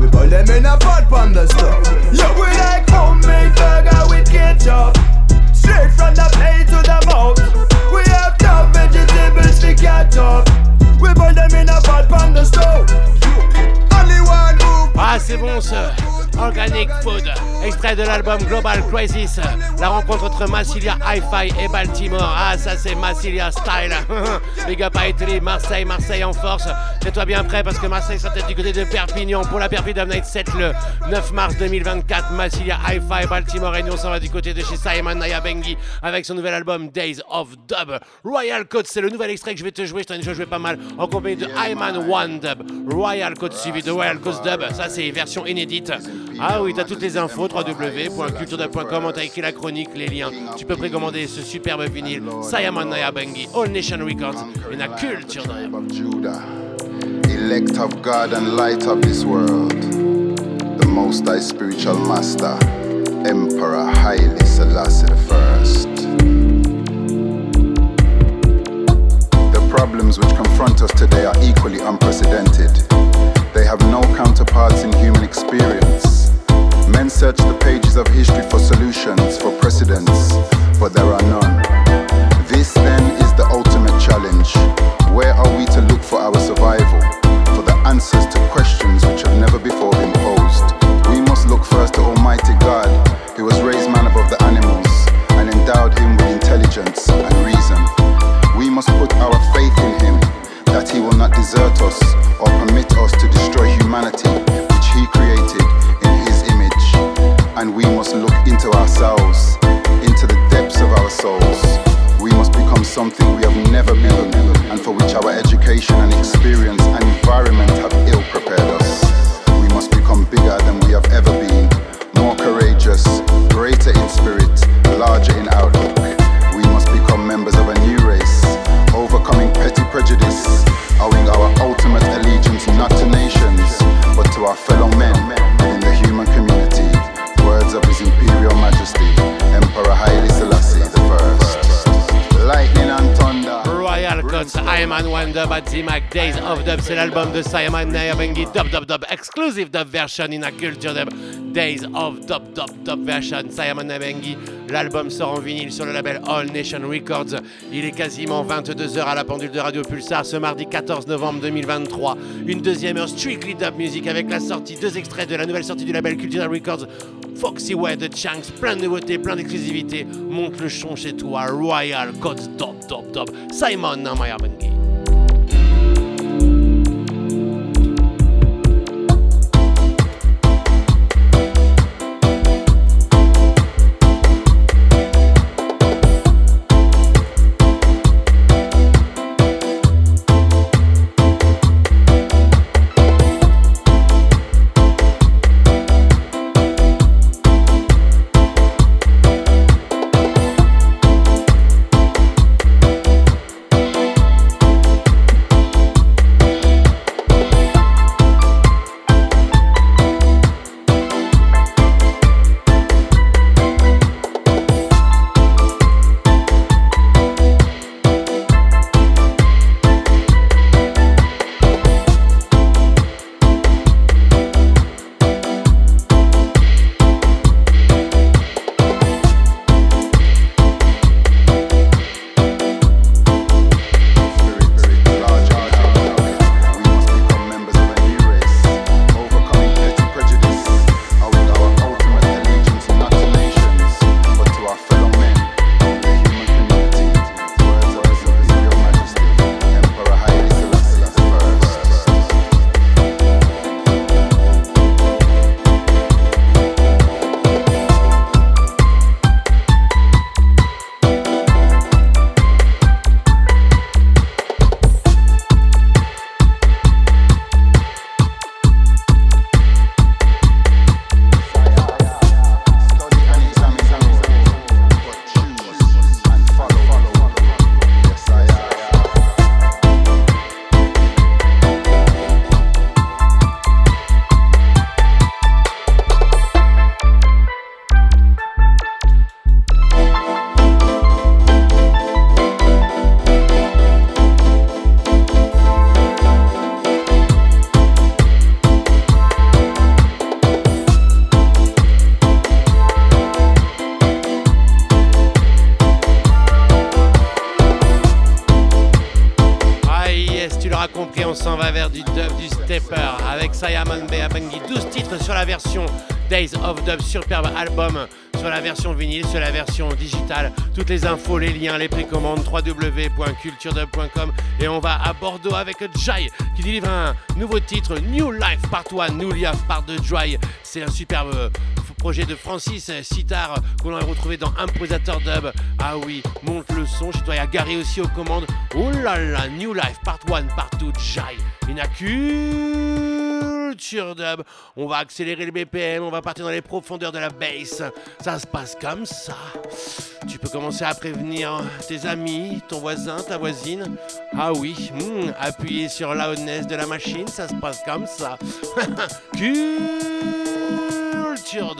We boil them in a pot on the stove. Yeah, we like homemade burger with ketchup. Straight from the plate to the mouth. We have no vegetables to catch up. We boil them in a pot on the stove. Only one move. Ah, c'est bon ce Organic Food, extrait de l'album Global Crisis, la rencontre entre Massilia Hi-Fi et Baltimore. Ah, ça c'est Massilia Style. Big up Italy, Marseille, Marseille en force. Fais-toi bien prêt parce que Marseille sera peut-être du côté de Perpignan pour la Perpignan Night 7 le 9 mars 2024. Massilia Hi-Fi, Baltimore et nous on s'en va du côté de chez Simon Nayabengi avec son nouvel album Days of Dub. Royal Code, c'est le nouvel extrait que je vais te jouer. Je t'en ai joué pas mal en compagnie de Hyman One Dub. Royal Code suivi de Royal Code Dub. Ça c'est version inédite. Ah oui, t'as toutes les infos, www.culturedub.com, on t'a écrit la chronique, les liens. Tu peux précommander ce superbe vinyle, Sayaman Nayabengi, All Nation Records, et la culture elect of God and light of this world, the most high spiritual master, Emperor Haile Selassie I. Problems which confront us today are equally unprecedented. They have no counterparts in human experience. Men search the pages of history for solutions, for precedents, but there are none. This then is the ultimate challenge. Where are we to look for our survival? For the answers to questions which something we have never been, and for which our education and experience and environment have ill prepared us. We must become bigger than we have ever been, more courageous, greater in spirit, larger in outlook. We must become members of a new race, overcoming petty prejudice, owing our ultimate allegiance not to nations, but to our fellow men Dub at Z-Mac, Days of Dub, c'est l'album de Simon Nayabengi, Dub Dub Dub, exclusive dub version in a culture dub, Days of Dub Dub Dub version, Simon Nayabengi, l'album sort en vinyle sur le label All Nation Records, il est quasiment 22h à la pendule de Radio Pulsar ce mardi 14 novembre 2023, une deuxième heure strictly dub music avec la sortie, deux extraits de la nouvelle sortie du label Cultural Records, Foxy Way de Chanks, plein de nouveautés, plein d'exclusivités, monte le son chez toi, Royal Cuts, Dub Dub Dub, Simon Nayabengi. Superbe album sur la version vinyle, sur la version digitale. Toutes les infos, les liens, les précommandes, www.culturedub.com. Et on va à Bordeaux avec Jai qui délivre un nouveau titre, New Life Part 1, New Life Part 2 Dry. C'est un superbe euh, projet de Francis Sitar qu'on a retrouvé dans Improvisateur Dub. Ah oui, monte le son. Chez toi, il y a aussi aux commandes. Oh là là, New Life Part 1, Part 2 Jai. Une culture dub. On va accélérer le BPM, on va partir dans les profondeurs de la bass. Ça se passe comme ça. Tu peux commencer à prévenir tes amis, ton voisin, ta voisine. Ah oui, hmm, appuyer sur loudness de la machine, ça se passe comme ça. culture.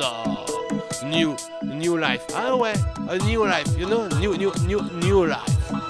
New, new life. Ah ouais, a new life, you know, new, new, new, new life.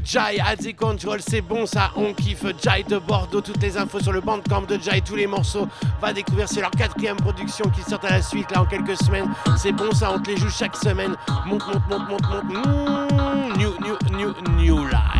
Life Part 2 Jai the Control, c'est bon ça, on kiffe. Jai de Bordeaux, toutes les infos sur le bandcamp de Jai, tous les morceaux, va découvrir, c'est leur quatrième production qui sort à la suite là en quelques semaines, c'est bon ça, on te les joue chaque semaine, monte, monte, monte, monte, monte, Mmh, new, new, new, new life.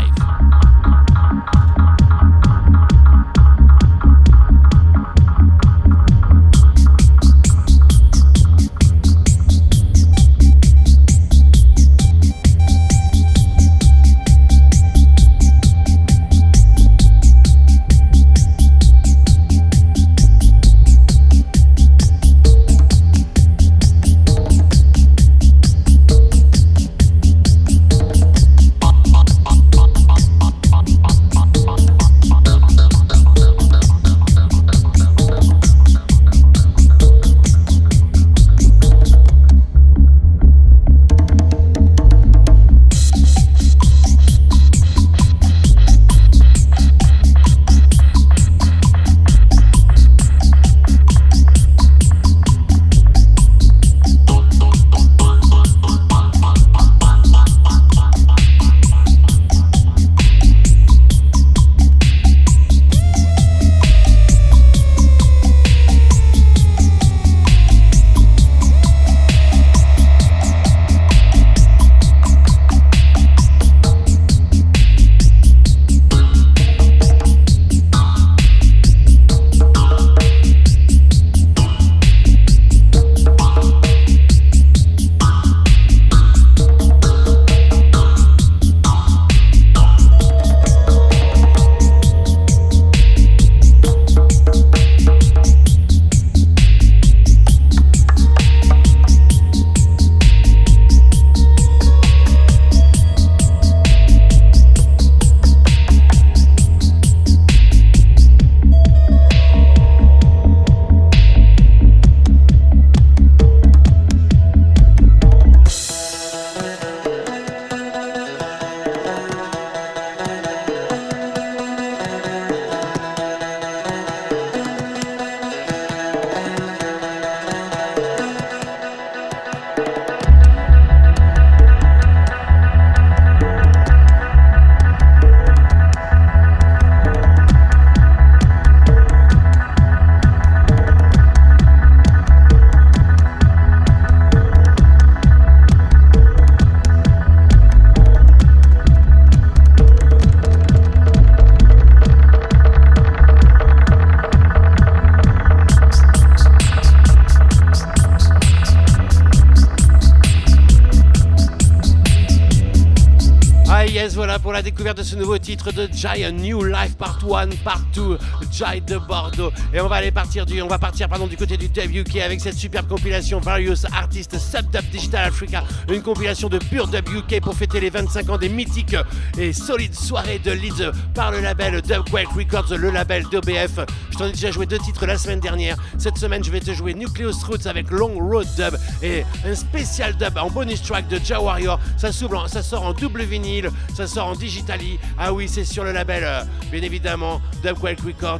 De ce nouveau titre de A New Life Part 1, Part 2, Jai de Bordeaux. Et on va aller partir du, on va partir pardon du côté du UK avec cette superbe compilation Various Artists Sub-Dub Digital Africa, une compilation de pure UK pour fêter les 25 ans des mythiques et solides soirées de Leeds par le label Dubquake Records, le label d'OBF. Je t'en ai déjà joué deux titres la semaine dernière. Cette semaine, je vais te jouer Nucleus Roots avec Long Road Dub et un spécial dub en bonus track de Ja Warrior. Ça, s'ouvre ça sort en double vinyle, ça sort en digitali. Ah oui, c'est sur le label, euh, bien évidemment, Dubquake Records,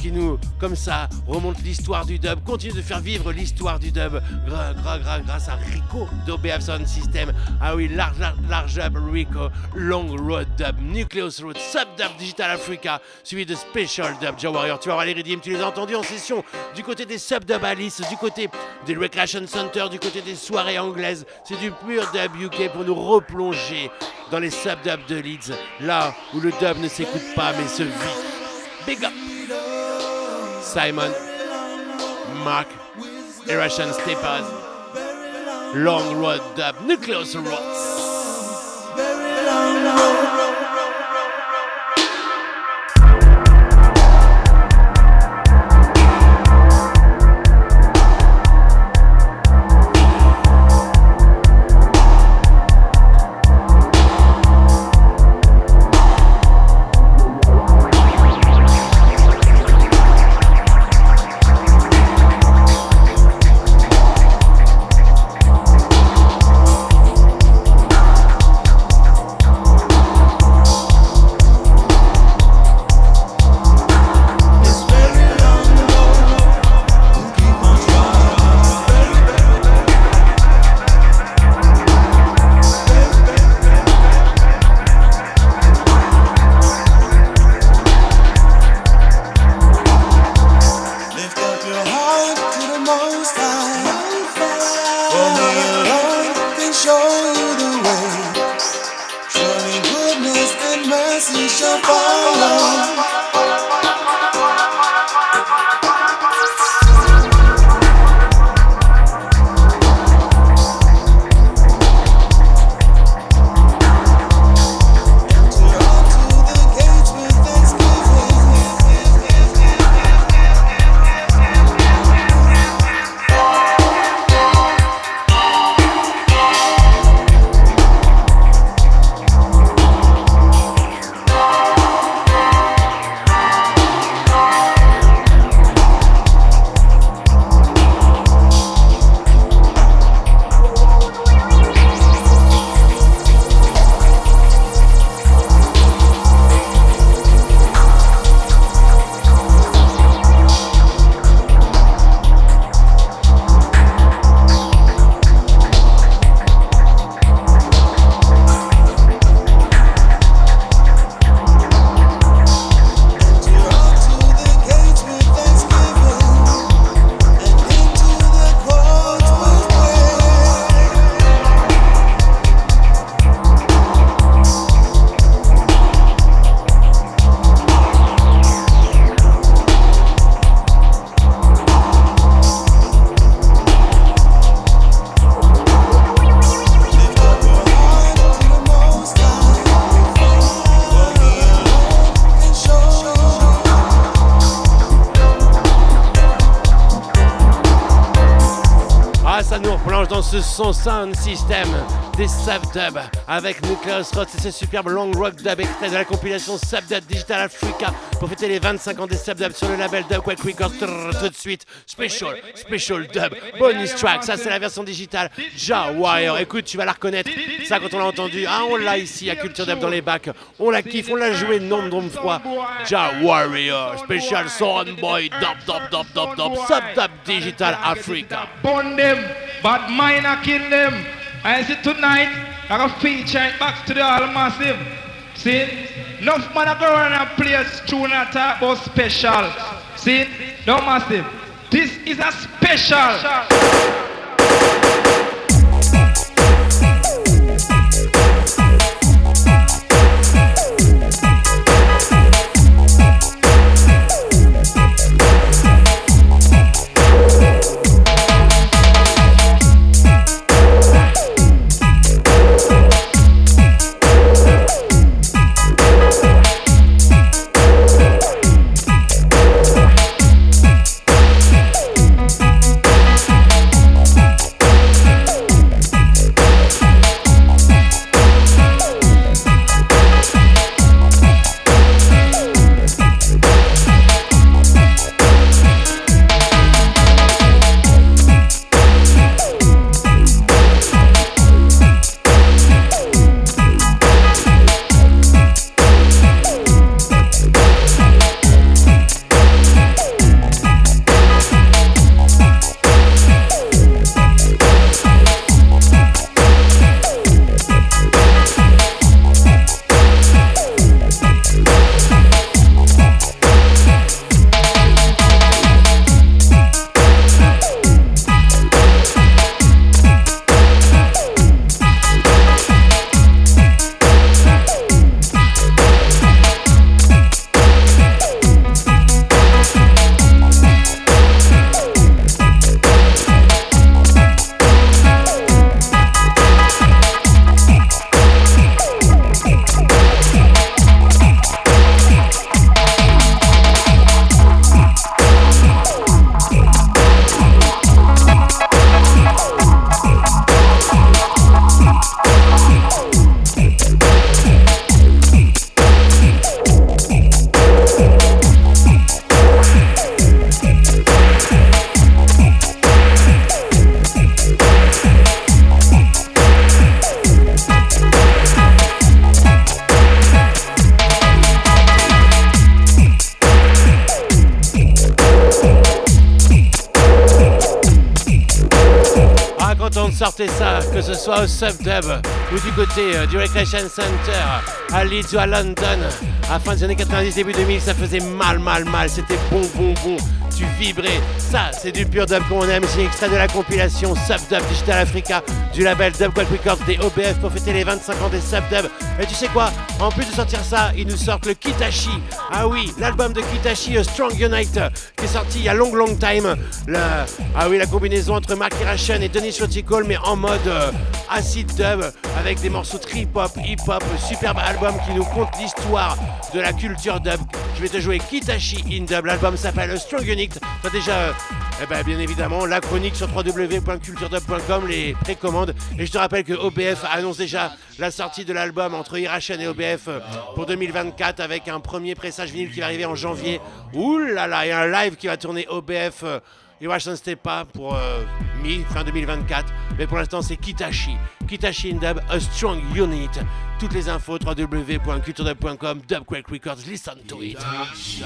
qui nous, comme ça, remonte l'histoire du dub, continue de faire vivre l'histoire du dub grâce à Rico d'OBF Sound System. Ah oui, large, large, large up Rico, Long Road Dub, Nucleus Roots, Sub Dub Digital Africa, suivi de Special Dub Ja Warrior. Tu vas voir les rythmes, tu les as entendus en session du côté des Sub Dub Alice, du côté des Recreation Center, du côté des soirées anglaises. C'est du pur dub UK pour nous replonger dans les Sub Dub de Leeds, là où le dub ne s'écoute pas mais se vit. Big up! Simon, Mark, et Russian Steppers, Long Road Dub, Nucleus Roots. Ah, ça nous replonge dans ce son sound system des Subdub avec Nucleus Roth et ce superbe long rock dub extrait de la compilation Subdub Digital Africa pour fêter les 25 ans des Subdub sur le label Dubquake Records. Tout de suite, special, special dub, bonus track. Ça, c'est la version digitale. Ja. Écoute, tu vas la reconnaître. Ça, quand on l'a entendu, ah, on l'a ici à Culture Dub dans les bacs. On la kiffe, on l'a joué nombre, de fois. Ja Warrior, special soundboy, dub, dub, dub, dub, dub, Subdub Digital Africa. But mine I kill them. I see tonight, I got feature it back to the all massive. See, enough man I go around and play a tune and talk about special. See, no massive. This is a special. Au Subdub ou du côté euh, du Recreation Center à Leeds ou à London. À fin des années 90, début 2000, ça faisait mal, mal, mal. C'était bon, bon, bon. Tu vibrais. Ça, c'est du pur dub qu'on aime. C'est extrait de la compilation Subdub Digital Africa du label Dub Quack Records des OBF pour fêter les 25 ans des Subdub. Et tu sais quoi? En plus de sortir ça, ils nous sortent le Kitashi. Ah oui, l'album de Kitashi, Strong Unite, qui est sorti il y a long, long time. Le- ah oui, la combinaison entre Mark Irration et Denis Rotical, mais en mode euh, acid dub, avec des morceaux trip-hop, hip-hop, superbe album qui nous conte l'histoire de la culture dub. Je vais te jouer Kitashi in dub, l'album s'appelle Strong Unite. T'as déjà, euh, eh ben, bien évidemment, la chronique sur www.culturedub.com, les précommandes. Et je te rappelle que OBF annonce déjà la sortie de l'album entre Irration et OBF euh, pour 2024 avec un premier pressage vinyle qui va arriver en janvier. Ouh là là, et un live qui va tourner OBF. Irration Stepa pour euh, mi fin 2024. Mais pour l'instant, c'est Kitashi. Kitashi in dub, a strong unit. Toutes les infos www.culturedub.com, Dubquake Records, listen to it. Kitashi.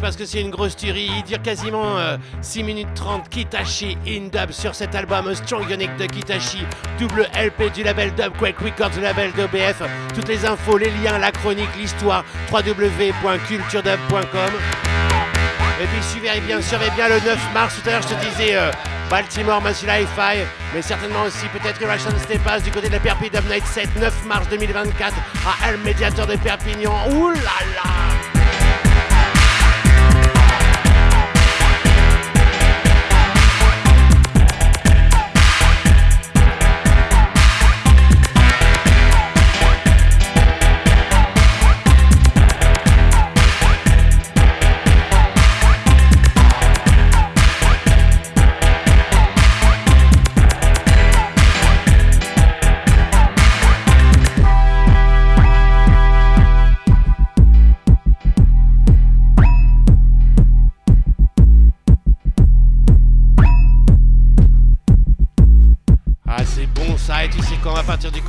Parce que c'est une grosse tuerie. Il dure quasiment 6 minutes 30. Kitashi in dub sur cet album Strong Unique de Kitashi. Double LP du label Dub Quake Records, du label d'OBF. Toutes les infos, les liens, la chronique, l'histoire. www.culturedub.com. Et puis suivez bien, surveillez bien le 9 mars. Tout à l'heure, je te disais euh, Baltimore, Massila Hi-Fi, mais certainement aussi peut-être Russian Stepas du côté de la Perpignan Night 7, 9 mars 2024 à El Médiateur de Perpignan. Ouh là là!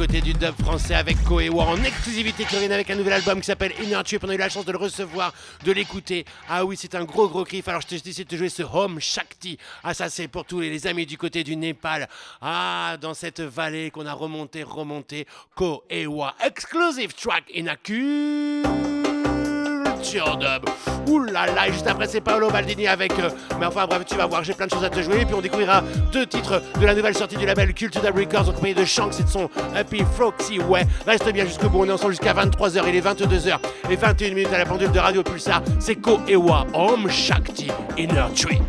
Côté du dub français avec Koewa en exclusivité qui revient avec un nouvel album qui s'appelle Inner Tube. On a eu la chance de le recevoir, de l'écouter. Ah oui c'est un gros gros kiff. Alors je te décide de jouer ce Home Shakti. Ah ça c'est pour tous les, les amis du côté du Népal. Ah dans cette vallée qu'on a remonté, remonté. Koewa exclusive track in a culture dub. Ouh là là, juste après c'est Paolo Baldini avec. euh, mais enfin bref, tu vas voir, j'ai plein de choses à te jouer. Et puis on découvrira deux titres de la nouvelle sortie du label Culture Dub Records en compagnie de Shanks et de son Happy Froxy. Ouais, reste bien jusqu'au bout, on est ensemble jusqu'à 23h. Il est 22h et 21 minutes à la pendule de Radio Pulsar. C'est Ko Ewa Om Shakti Inner Tree.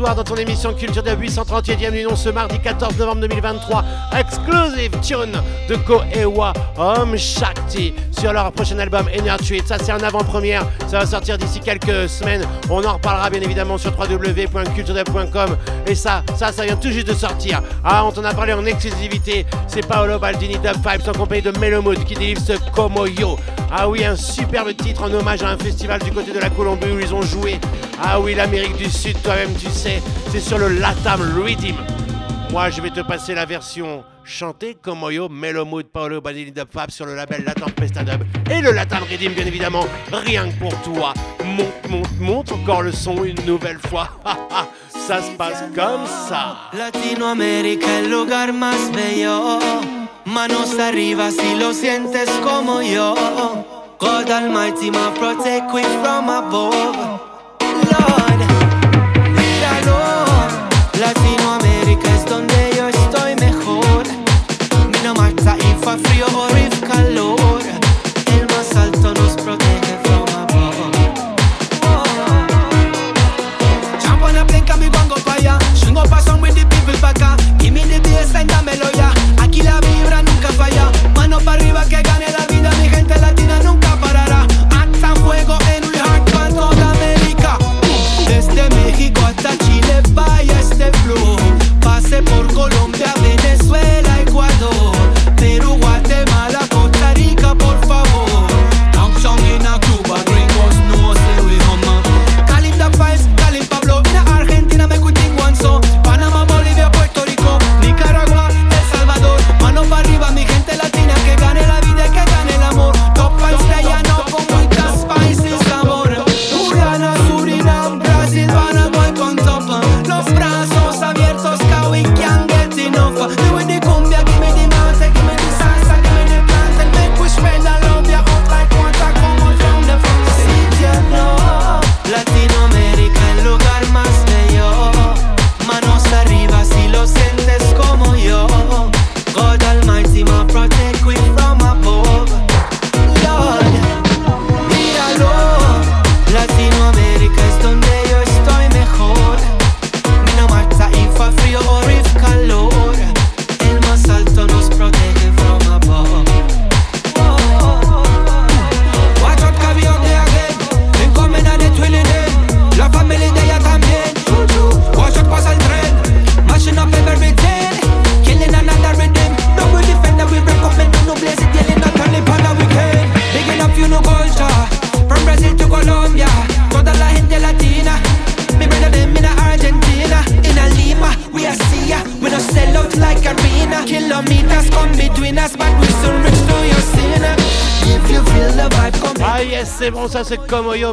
Dans ton émission Culture de 838e du nom ce mardi 14 novembre 2023. Exclusive tune de Ko Ewa Om Shakti sur leur prochain album Energy. Ça, c'est en avant-première. Ça va sortir d'ici quelques semaines. On en reparlera bien évidemment sur www.culturedub.com. Et ça, ça, ça vient tout juste de sortir. Ah, on t'en a parlé en exclusivité. C'est Paolo Baldini Dub Vibes en compagnie de Melomood qui délivre ce Como Yo. Ah oui, un superbe titre en hommage à un festival du côté de la Colombie où ils ont joué. Ah oui, l'Amérique du Sud, toi-même tu sais, c'est sur le Latam Rhythm. Moi, je vais te passer la version chantée comme Oyo, Melomood, Paolo Badini Dub Fab sur le label Latam Pesta Dub et le Latam Rhythm, bien évidemment, rien que pour toi. Monte, monte, monte encore le son une nouvelle fois. Ça se passe comme ça. Latinoamérica, el lugar más bello. Manos arriba si lo sientes como yo. God Almighty, protect from above.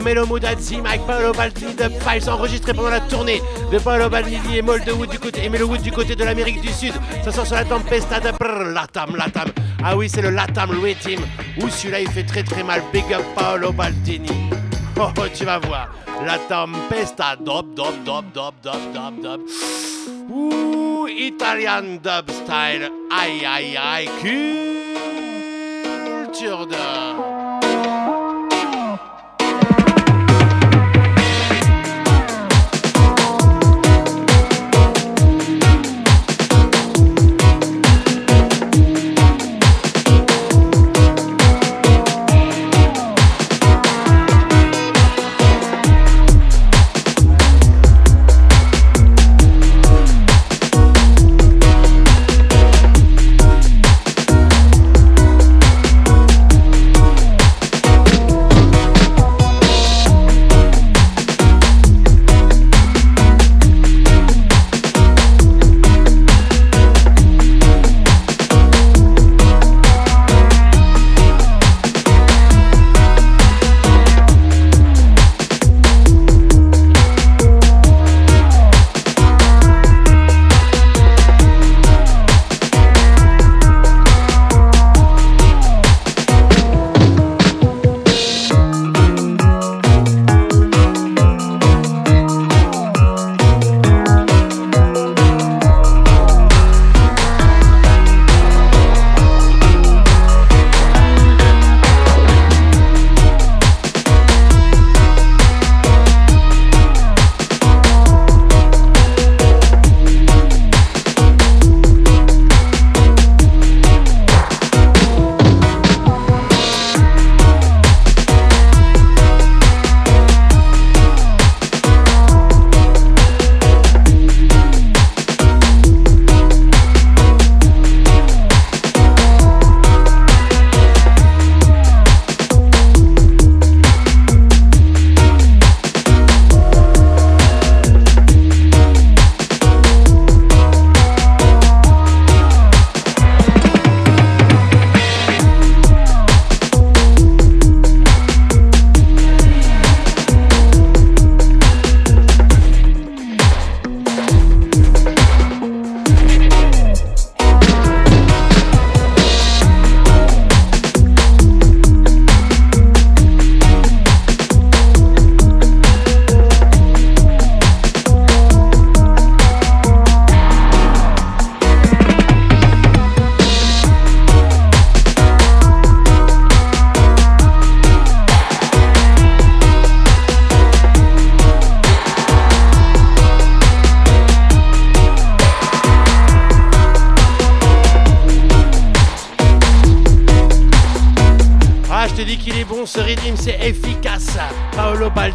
Melomood, Adzi, Mike, Paolo Baldini, The Files, enregistré pendant la tournée de Paolo Baldini et Moldewood du côté, et Melowood du côté de l'Amérique du Sud. Ça sort sur la Tempesta de brrr, Latam, Latam. Ah oui, c'est le Latam Rhythm. Ouh, celui-là il fait très très mal. Big up Paolo Baldini. Oh, oh, tu vas voir. La Tempesta, dop, dop, dop, dop, dop, dop. Ouh, Italian dub style. Aïe, aïe, aïe. Culture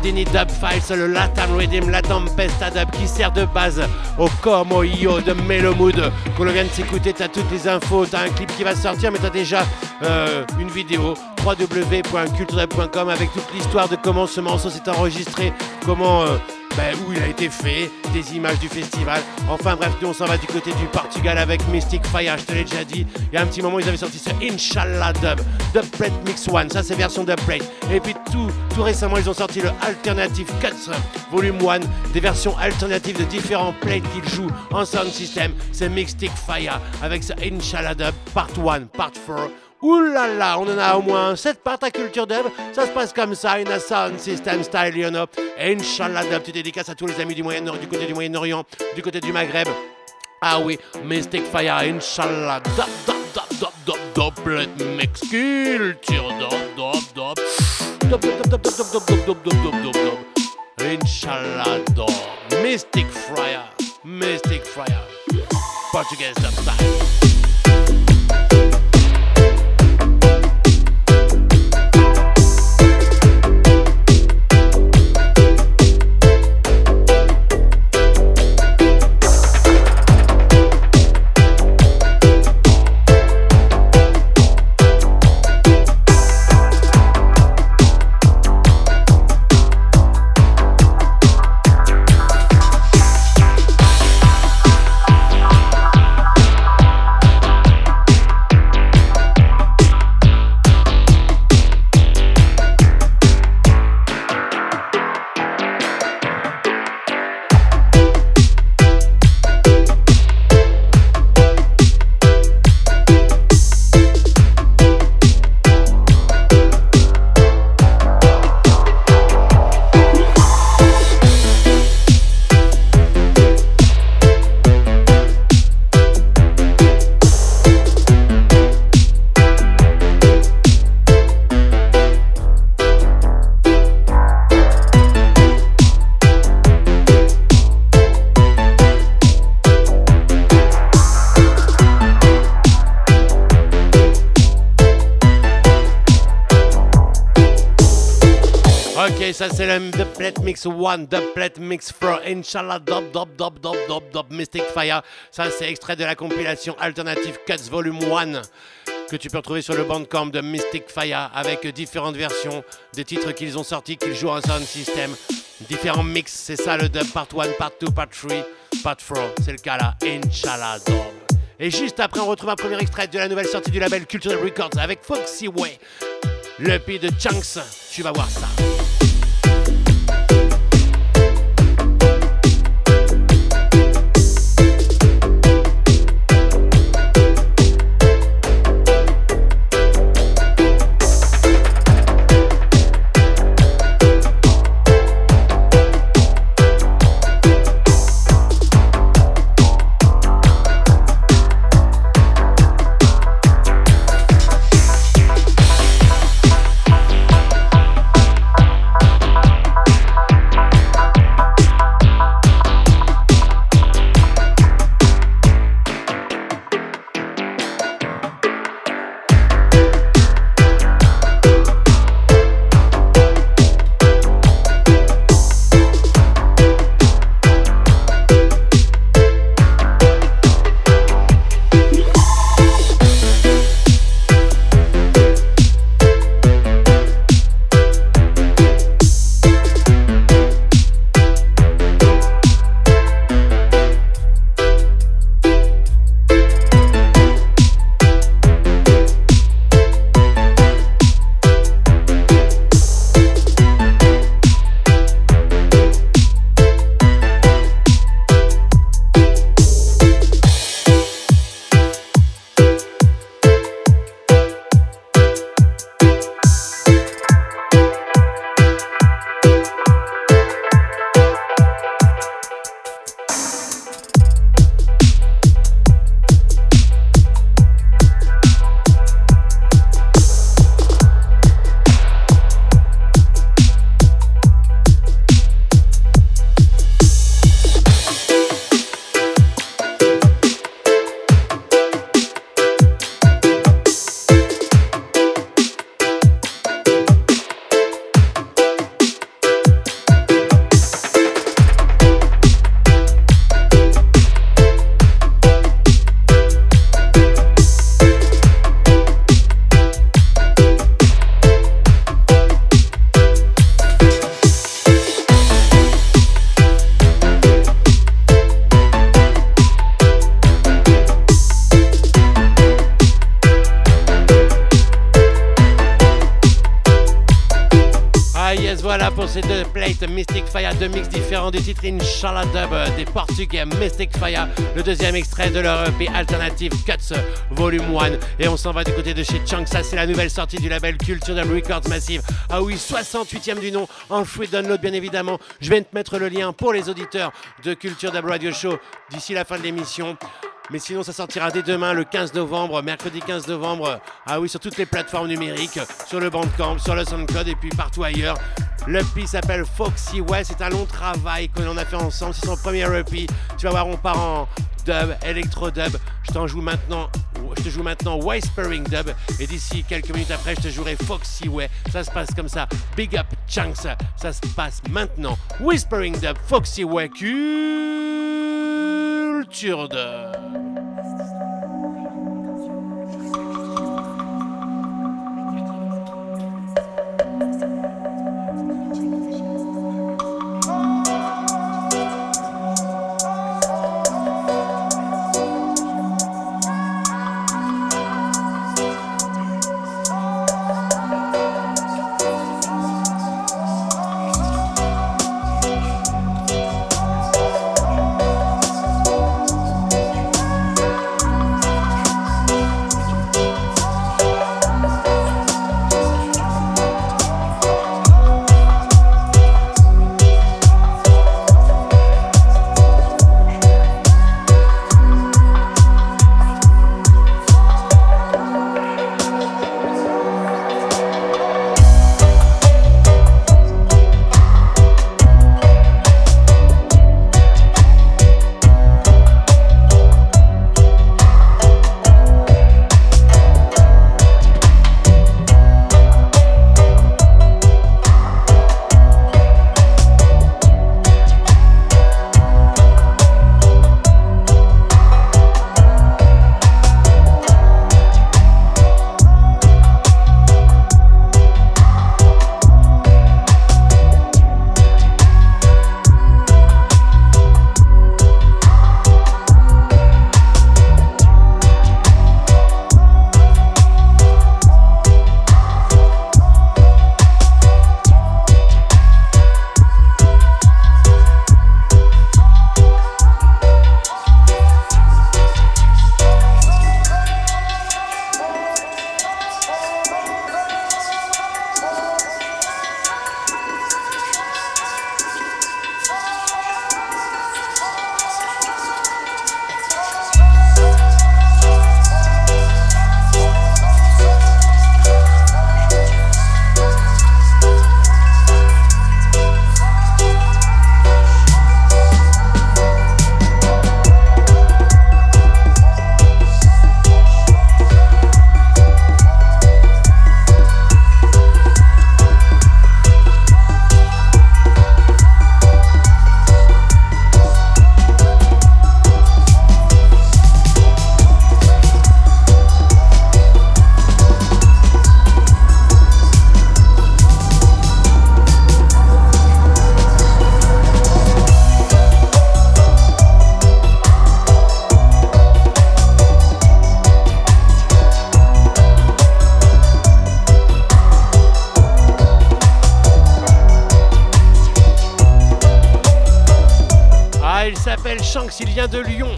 Baldini Dub Files, le Latam Rhythm, la Tempesta Dub qui sert de base au Como Io de Melomood. Qu'on vient de s'écouter, t'as toutes les infos, t'as un clip qui va sortir, mais t'as déjà euh, une vidéo www.culturedub.com avec toute l'histoire de comment ce morceau s'est enregistré, comment. euh, ben, où il a été fait, des images du festival. Enfin bref, nous on s'en va du côté du Portugal avec Mystic Fire, je te l'ai déjà dit. Il y a un petit moment, ils avaient sorti ce Inshallah Dub, Dub Plate Mix One, ça c'est version Dub Plate. Et puis tout, tout récemment, ils ont sorti le Alternative Cuts Volume 1, des versions alternatives de différents plates qu'ils jouent en sound system. C'est Mystic Fire avec ce Inshallah Dub Part 1, Part 4. Là, on en a au moins 7 parts à culture dub. Ça se passe comme ça, une sound system style, you know. Et Inch'Allah dub, tu dédicaces à tous les amis du Moyen du côté du Moyen-Orient, du côté du Maghreb. Ah oui, Mystic Fire, Inch'Allah, dub, dub, dub, dub, dub, doublet mix culture, dub, dub. Dub, dub, dub, dub, dub, dub, dub, dub, dub, dub, dub, dub. Inch'Allah, dub. Mystic Fire, Mystic Fire. Portuguese dub style. Plate Mix 1, The Plate Mix 4, Inshallah, Dub, Dub, Dub, Dub, Dub, Dub, Mystic Fire. Ça c'est extrait de la compilation Alternative Cuts Volume 1 que tu peux retrouver sur le bandcamp de Mystic Fire avec différentes versions des titres qu'ils ont sortis, qu'ils jouent en sound system. Différents mix, c'est ça le dub, part 1, part 2, part 3, part 4. C'est le cas là, Inshallah, Dub. Et juste après, on retrouve un premier extrait de la nouvelle sortie du label Cultural Records avec Foxy Way. Le pays de Chunks, tu vas voir ça. Inshallah Dub des Portugais Mystic Fire, le deuxième extrait de leur EP Alternative Cuts Volume 1. Et on s'en va du côté de chez Chunk, ça c'est la nouvelle sortie du label Culture Dub Records Massive. Ah oui, 68e du nom en free download bien évidemment. Je vais te mettre le lien pour les auditeurs de Culture Dub Radio Show d'ici la fin de l'émission. Mais sinon, ça sortira dès demain, le 15 novembre, mercredi 15 novembre. Ah oui, sur toutes les plateformes numériques, sur le Bandcamp, sur le SoundCloud et puis partout ailleurs. L'EP s'appelle Foxy West. C'est un long travail qu'on a fait ensemble. C'est son premier EP. Tu vas voir, on part en dub, électro dub. Je t'en joue maintenant. Je te joue maintenant Whispering Dub et d'ici quelques minutes après je te jouerai Foxy Way. Ça se passe comme ça. Big Up Chunks. Ça se passe maintenant. Whispering Dub, Foxy Way, culture. Ah, Shanks, il vient de Lyon.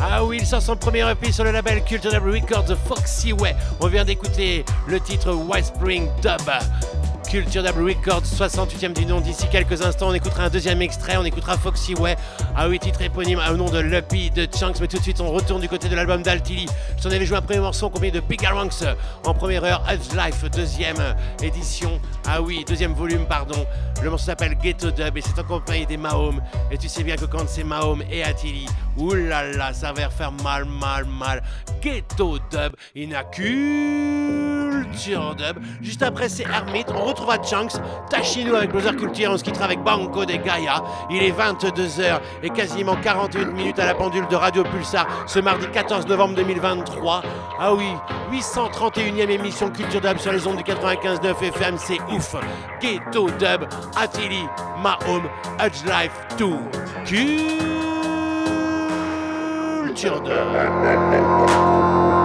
Ah oui, il sort son premier EP sur le label Culture Records Foxy Way. On vient d'écouter le titre White Spring Dub. Culture Dub Records, 68e du nom. D'ici quelques instants, on écoutera un deuxième extrait, on écoutera Foxy Way. Ah oui, titre éponyme au nom de Luppy de Chunks. Mais tout de suite, on retourne du côté de l'album d'Altili. Je t'en avais joué un premier morceau combien de Big Ranks en première heure. Edge Life, deuxième édition. Ah oui, deuxième volume, pardon. Le morceau s'appelle Ghetto Dub et c'est accompagné des Mahom. Et tu sais bien que quand c'est Mahom et Attili, oulala, ça va faire mal, mal, mal. Ghetto Dub, culture dub. Juste après, c'est Hermit. On retrouvera Chunks, Tachino avec Brother Culture. On se quittera avec Banco de Gaia. Il est 22h et quasiment 41 minutes à la pendule de Radio Pulsar ce mardi 14 novembre 2023. Ah oui, 831e émission Culture Dub sur les ondes du 95.9 FM. C'est ouf. Ghetto Dub, Attili, Mahom, Edge Life 2. Culture Dub.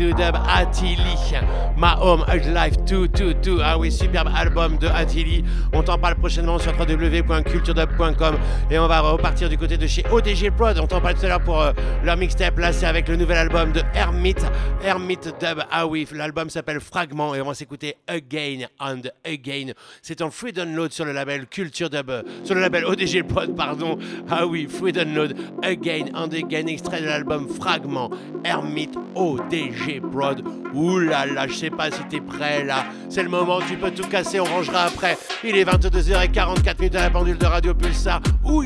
To Dub Attili, My Home Life 222. Ah oui, superbe album de Attili. On t'en parle prochainement sur www.culturedub.com et on va repartir du côté de chez ODG Prod. On t'en parle tout à l'heure pour euh, leur mixtape. Là, c'est avec le nouvel album de Hermit, Hermit Dub. Ah oui, l'album s'appelle Fragment et on va s'écouter Again and Again. C'est en free download sur le label Culture Dub, euh, sur le label ODG Prod, pardon. Ah oui, free download Again and Again, extrait de l'album Fragment, Hermit ODG Prod. Ouh là là, je sais pas si t'es prêt là. C'est le moment, tu peux tout casser, on rangera après. Il est 22h44 minutes à la pendule de Radio Pulsar. Ouh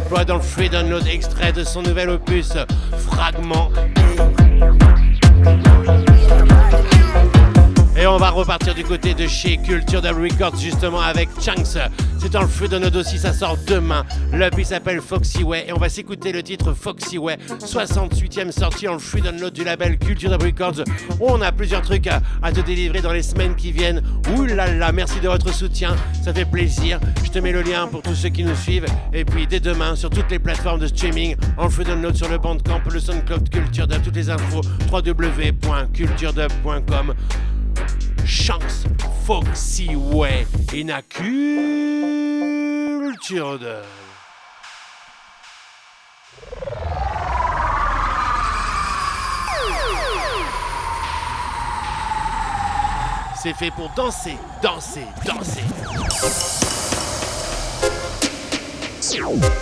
Pro dans le Free Download extrait de son nouvel opus Fragment. Et on va repartir du côté de chez Culture Dub Records justement avec Chunks. C'est dans le Free Download aussi, ça sort demain. L'EP s'appelle Foxy Way et on va s'écouter le titre Foxy Way, 68e sortie en Free Download du label Culture Dub Records. On a plusieurs trucs à, à te délivrer dans les semaines qui viennent. Ouh là là, merci de votre soutien, ça fait plaisir. Je te mets le lien pour tous ceux qui nous suivent. Et puis dès demain sur toutes les plateformes de streaming, en Free Download sur le Bandcamp, le SoundCloud Culture Dub, toutes les infos www.culturedub.com. Shanks Foxy Way culture dub. C'est fait pour danser, danser, danser. Oui,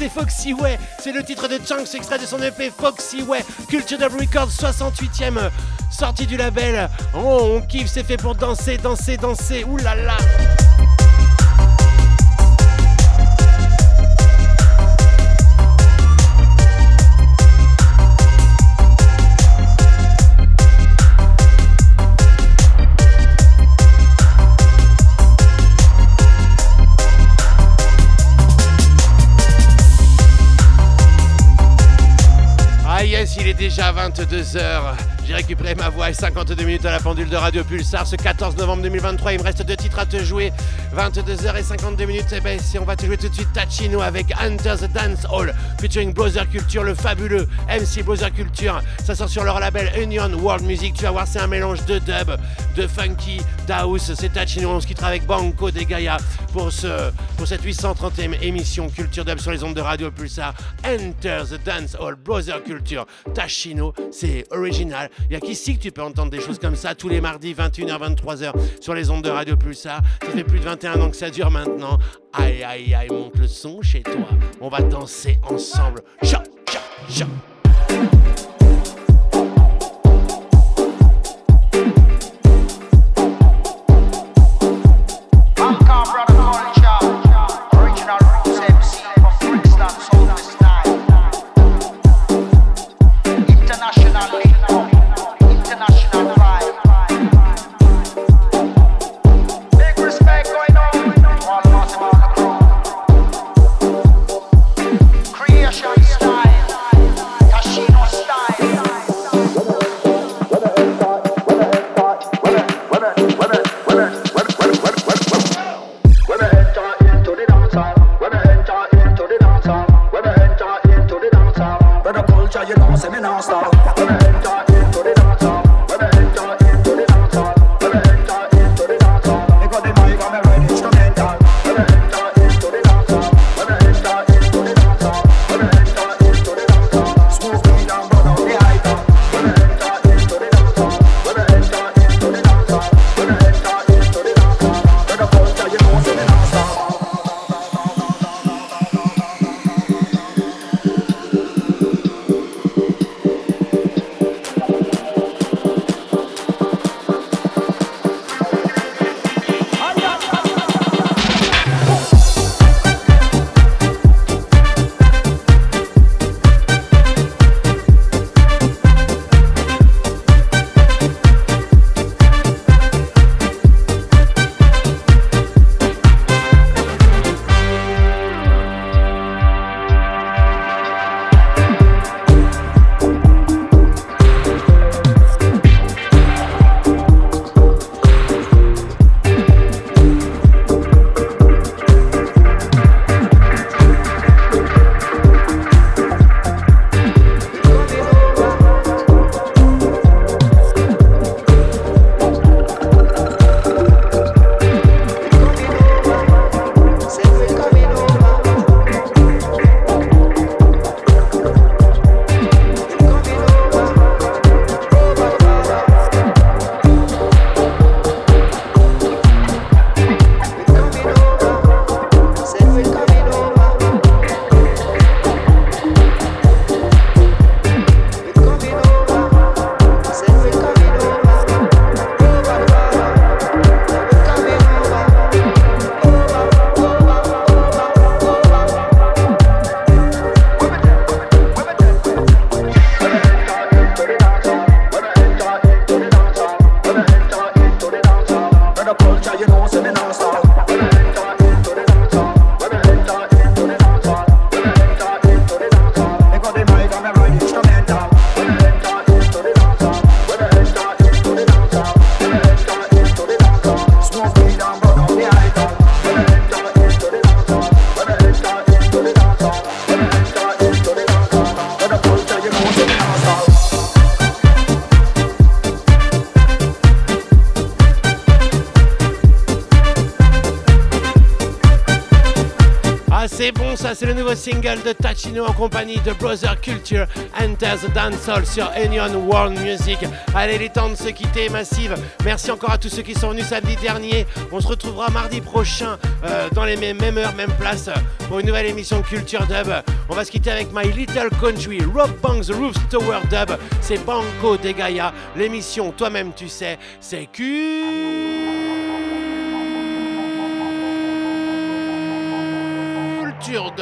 c'est Foxy Way. C'est le titre de Chunks, extrait de son EP Foxy Way. Culture Dub Records, 68ème sortie du label. Oh, on kiffe, c'est fait pour danser, danser, danser. Ouh là là. Déjà 22h. J'ai récupéré ma voix et 52 minutes à la pendule de Radio Pulsar ce 14 novembre 2023. Il me reste deux titres à te jouer. 22h et 52 minutes. Et ben, si on va te jouer tout de suite Tachino avec Under the Dance Hall featuring Brother Culture, le fabuleux MC Brother Culture. Ça sort sur leur label Union World Music. Tu vas voir, c'est un mélange de dub, de funky, d'house. C'est Tachino. On se quittera avec Banco des Gaia pour, ce, pour cette 830e émission Culture Dub sur les ondes de Radio Pulsar. Enter the Dance Hall, Brother Culture, Tachino. C'est original. Il n'y a qu'ici que tu peux entendre des choses comme ça tous les mardis 21h, 23h sur les ondes de Radio Pulsar. Ça fait plus de 21 ans que ça dure maintenant. Aïe, aïe, aïe, monte le son chez toi. On va danser ensemble. Cha, cha, cha. C'est bon ça, c'est le nouveau single de Tachino en compagnie de Brother Culture Enter the Dancehall sur Enion World Music. Allez, il est temps de se quitter, Massive. Merci encore à tous ceux qui sont venus samedi dernier. On se retrouvera mardi prochain euh, dans les mêmes, mêmes heures, mêmes places pour une nouvelle émission Culture Dub. On va se quitter avec My Little Country, Rob Banks Roof Tower Dub. C'est Banco de Gaia. L'émission, toi-même tu sais, c'est Culture Dub.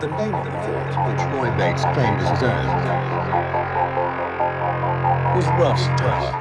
The name of the fort, which Roy Bates claimed as his own, was Rough Tower.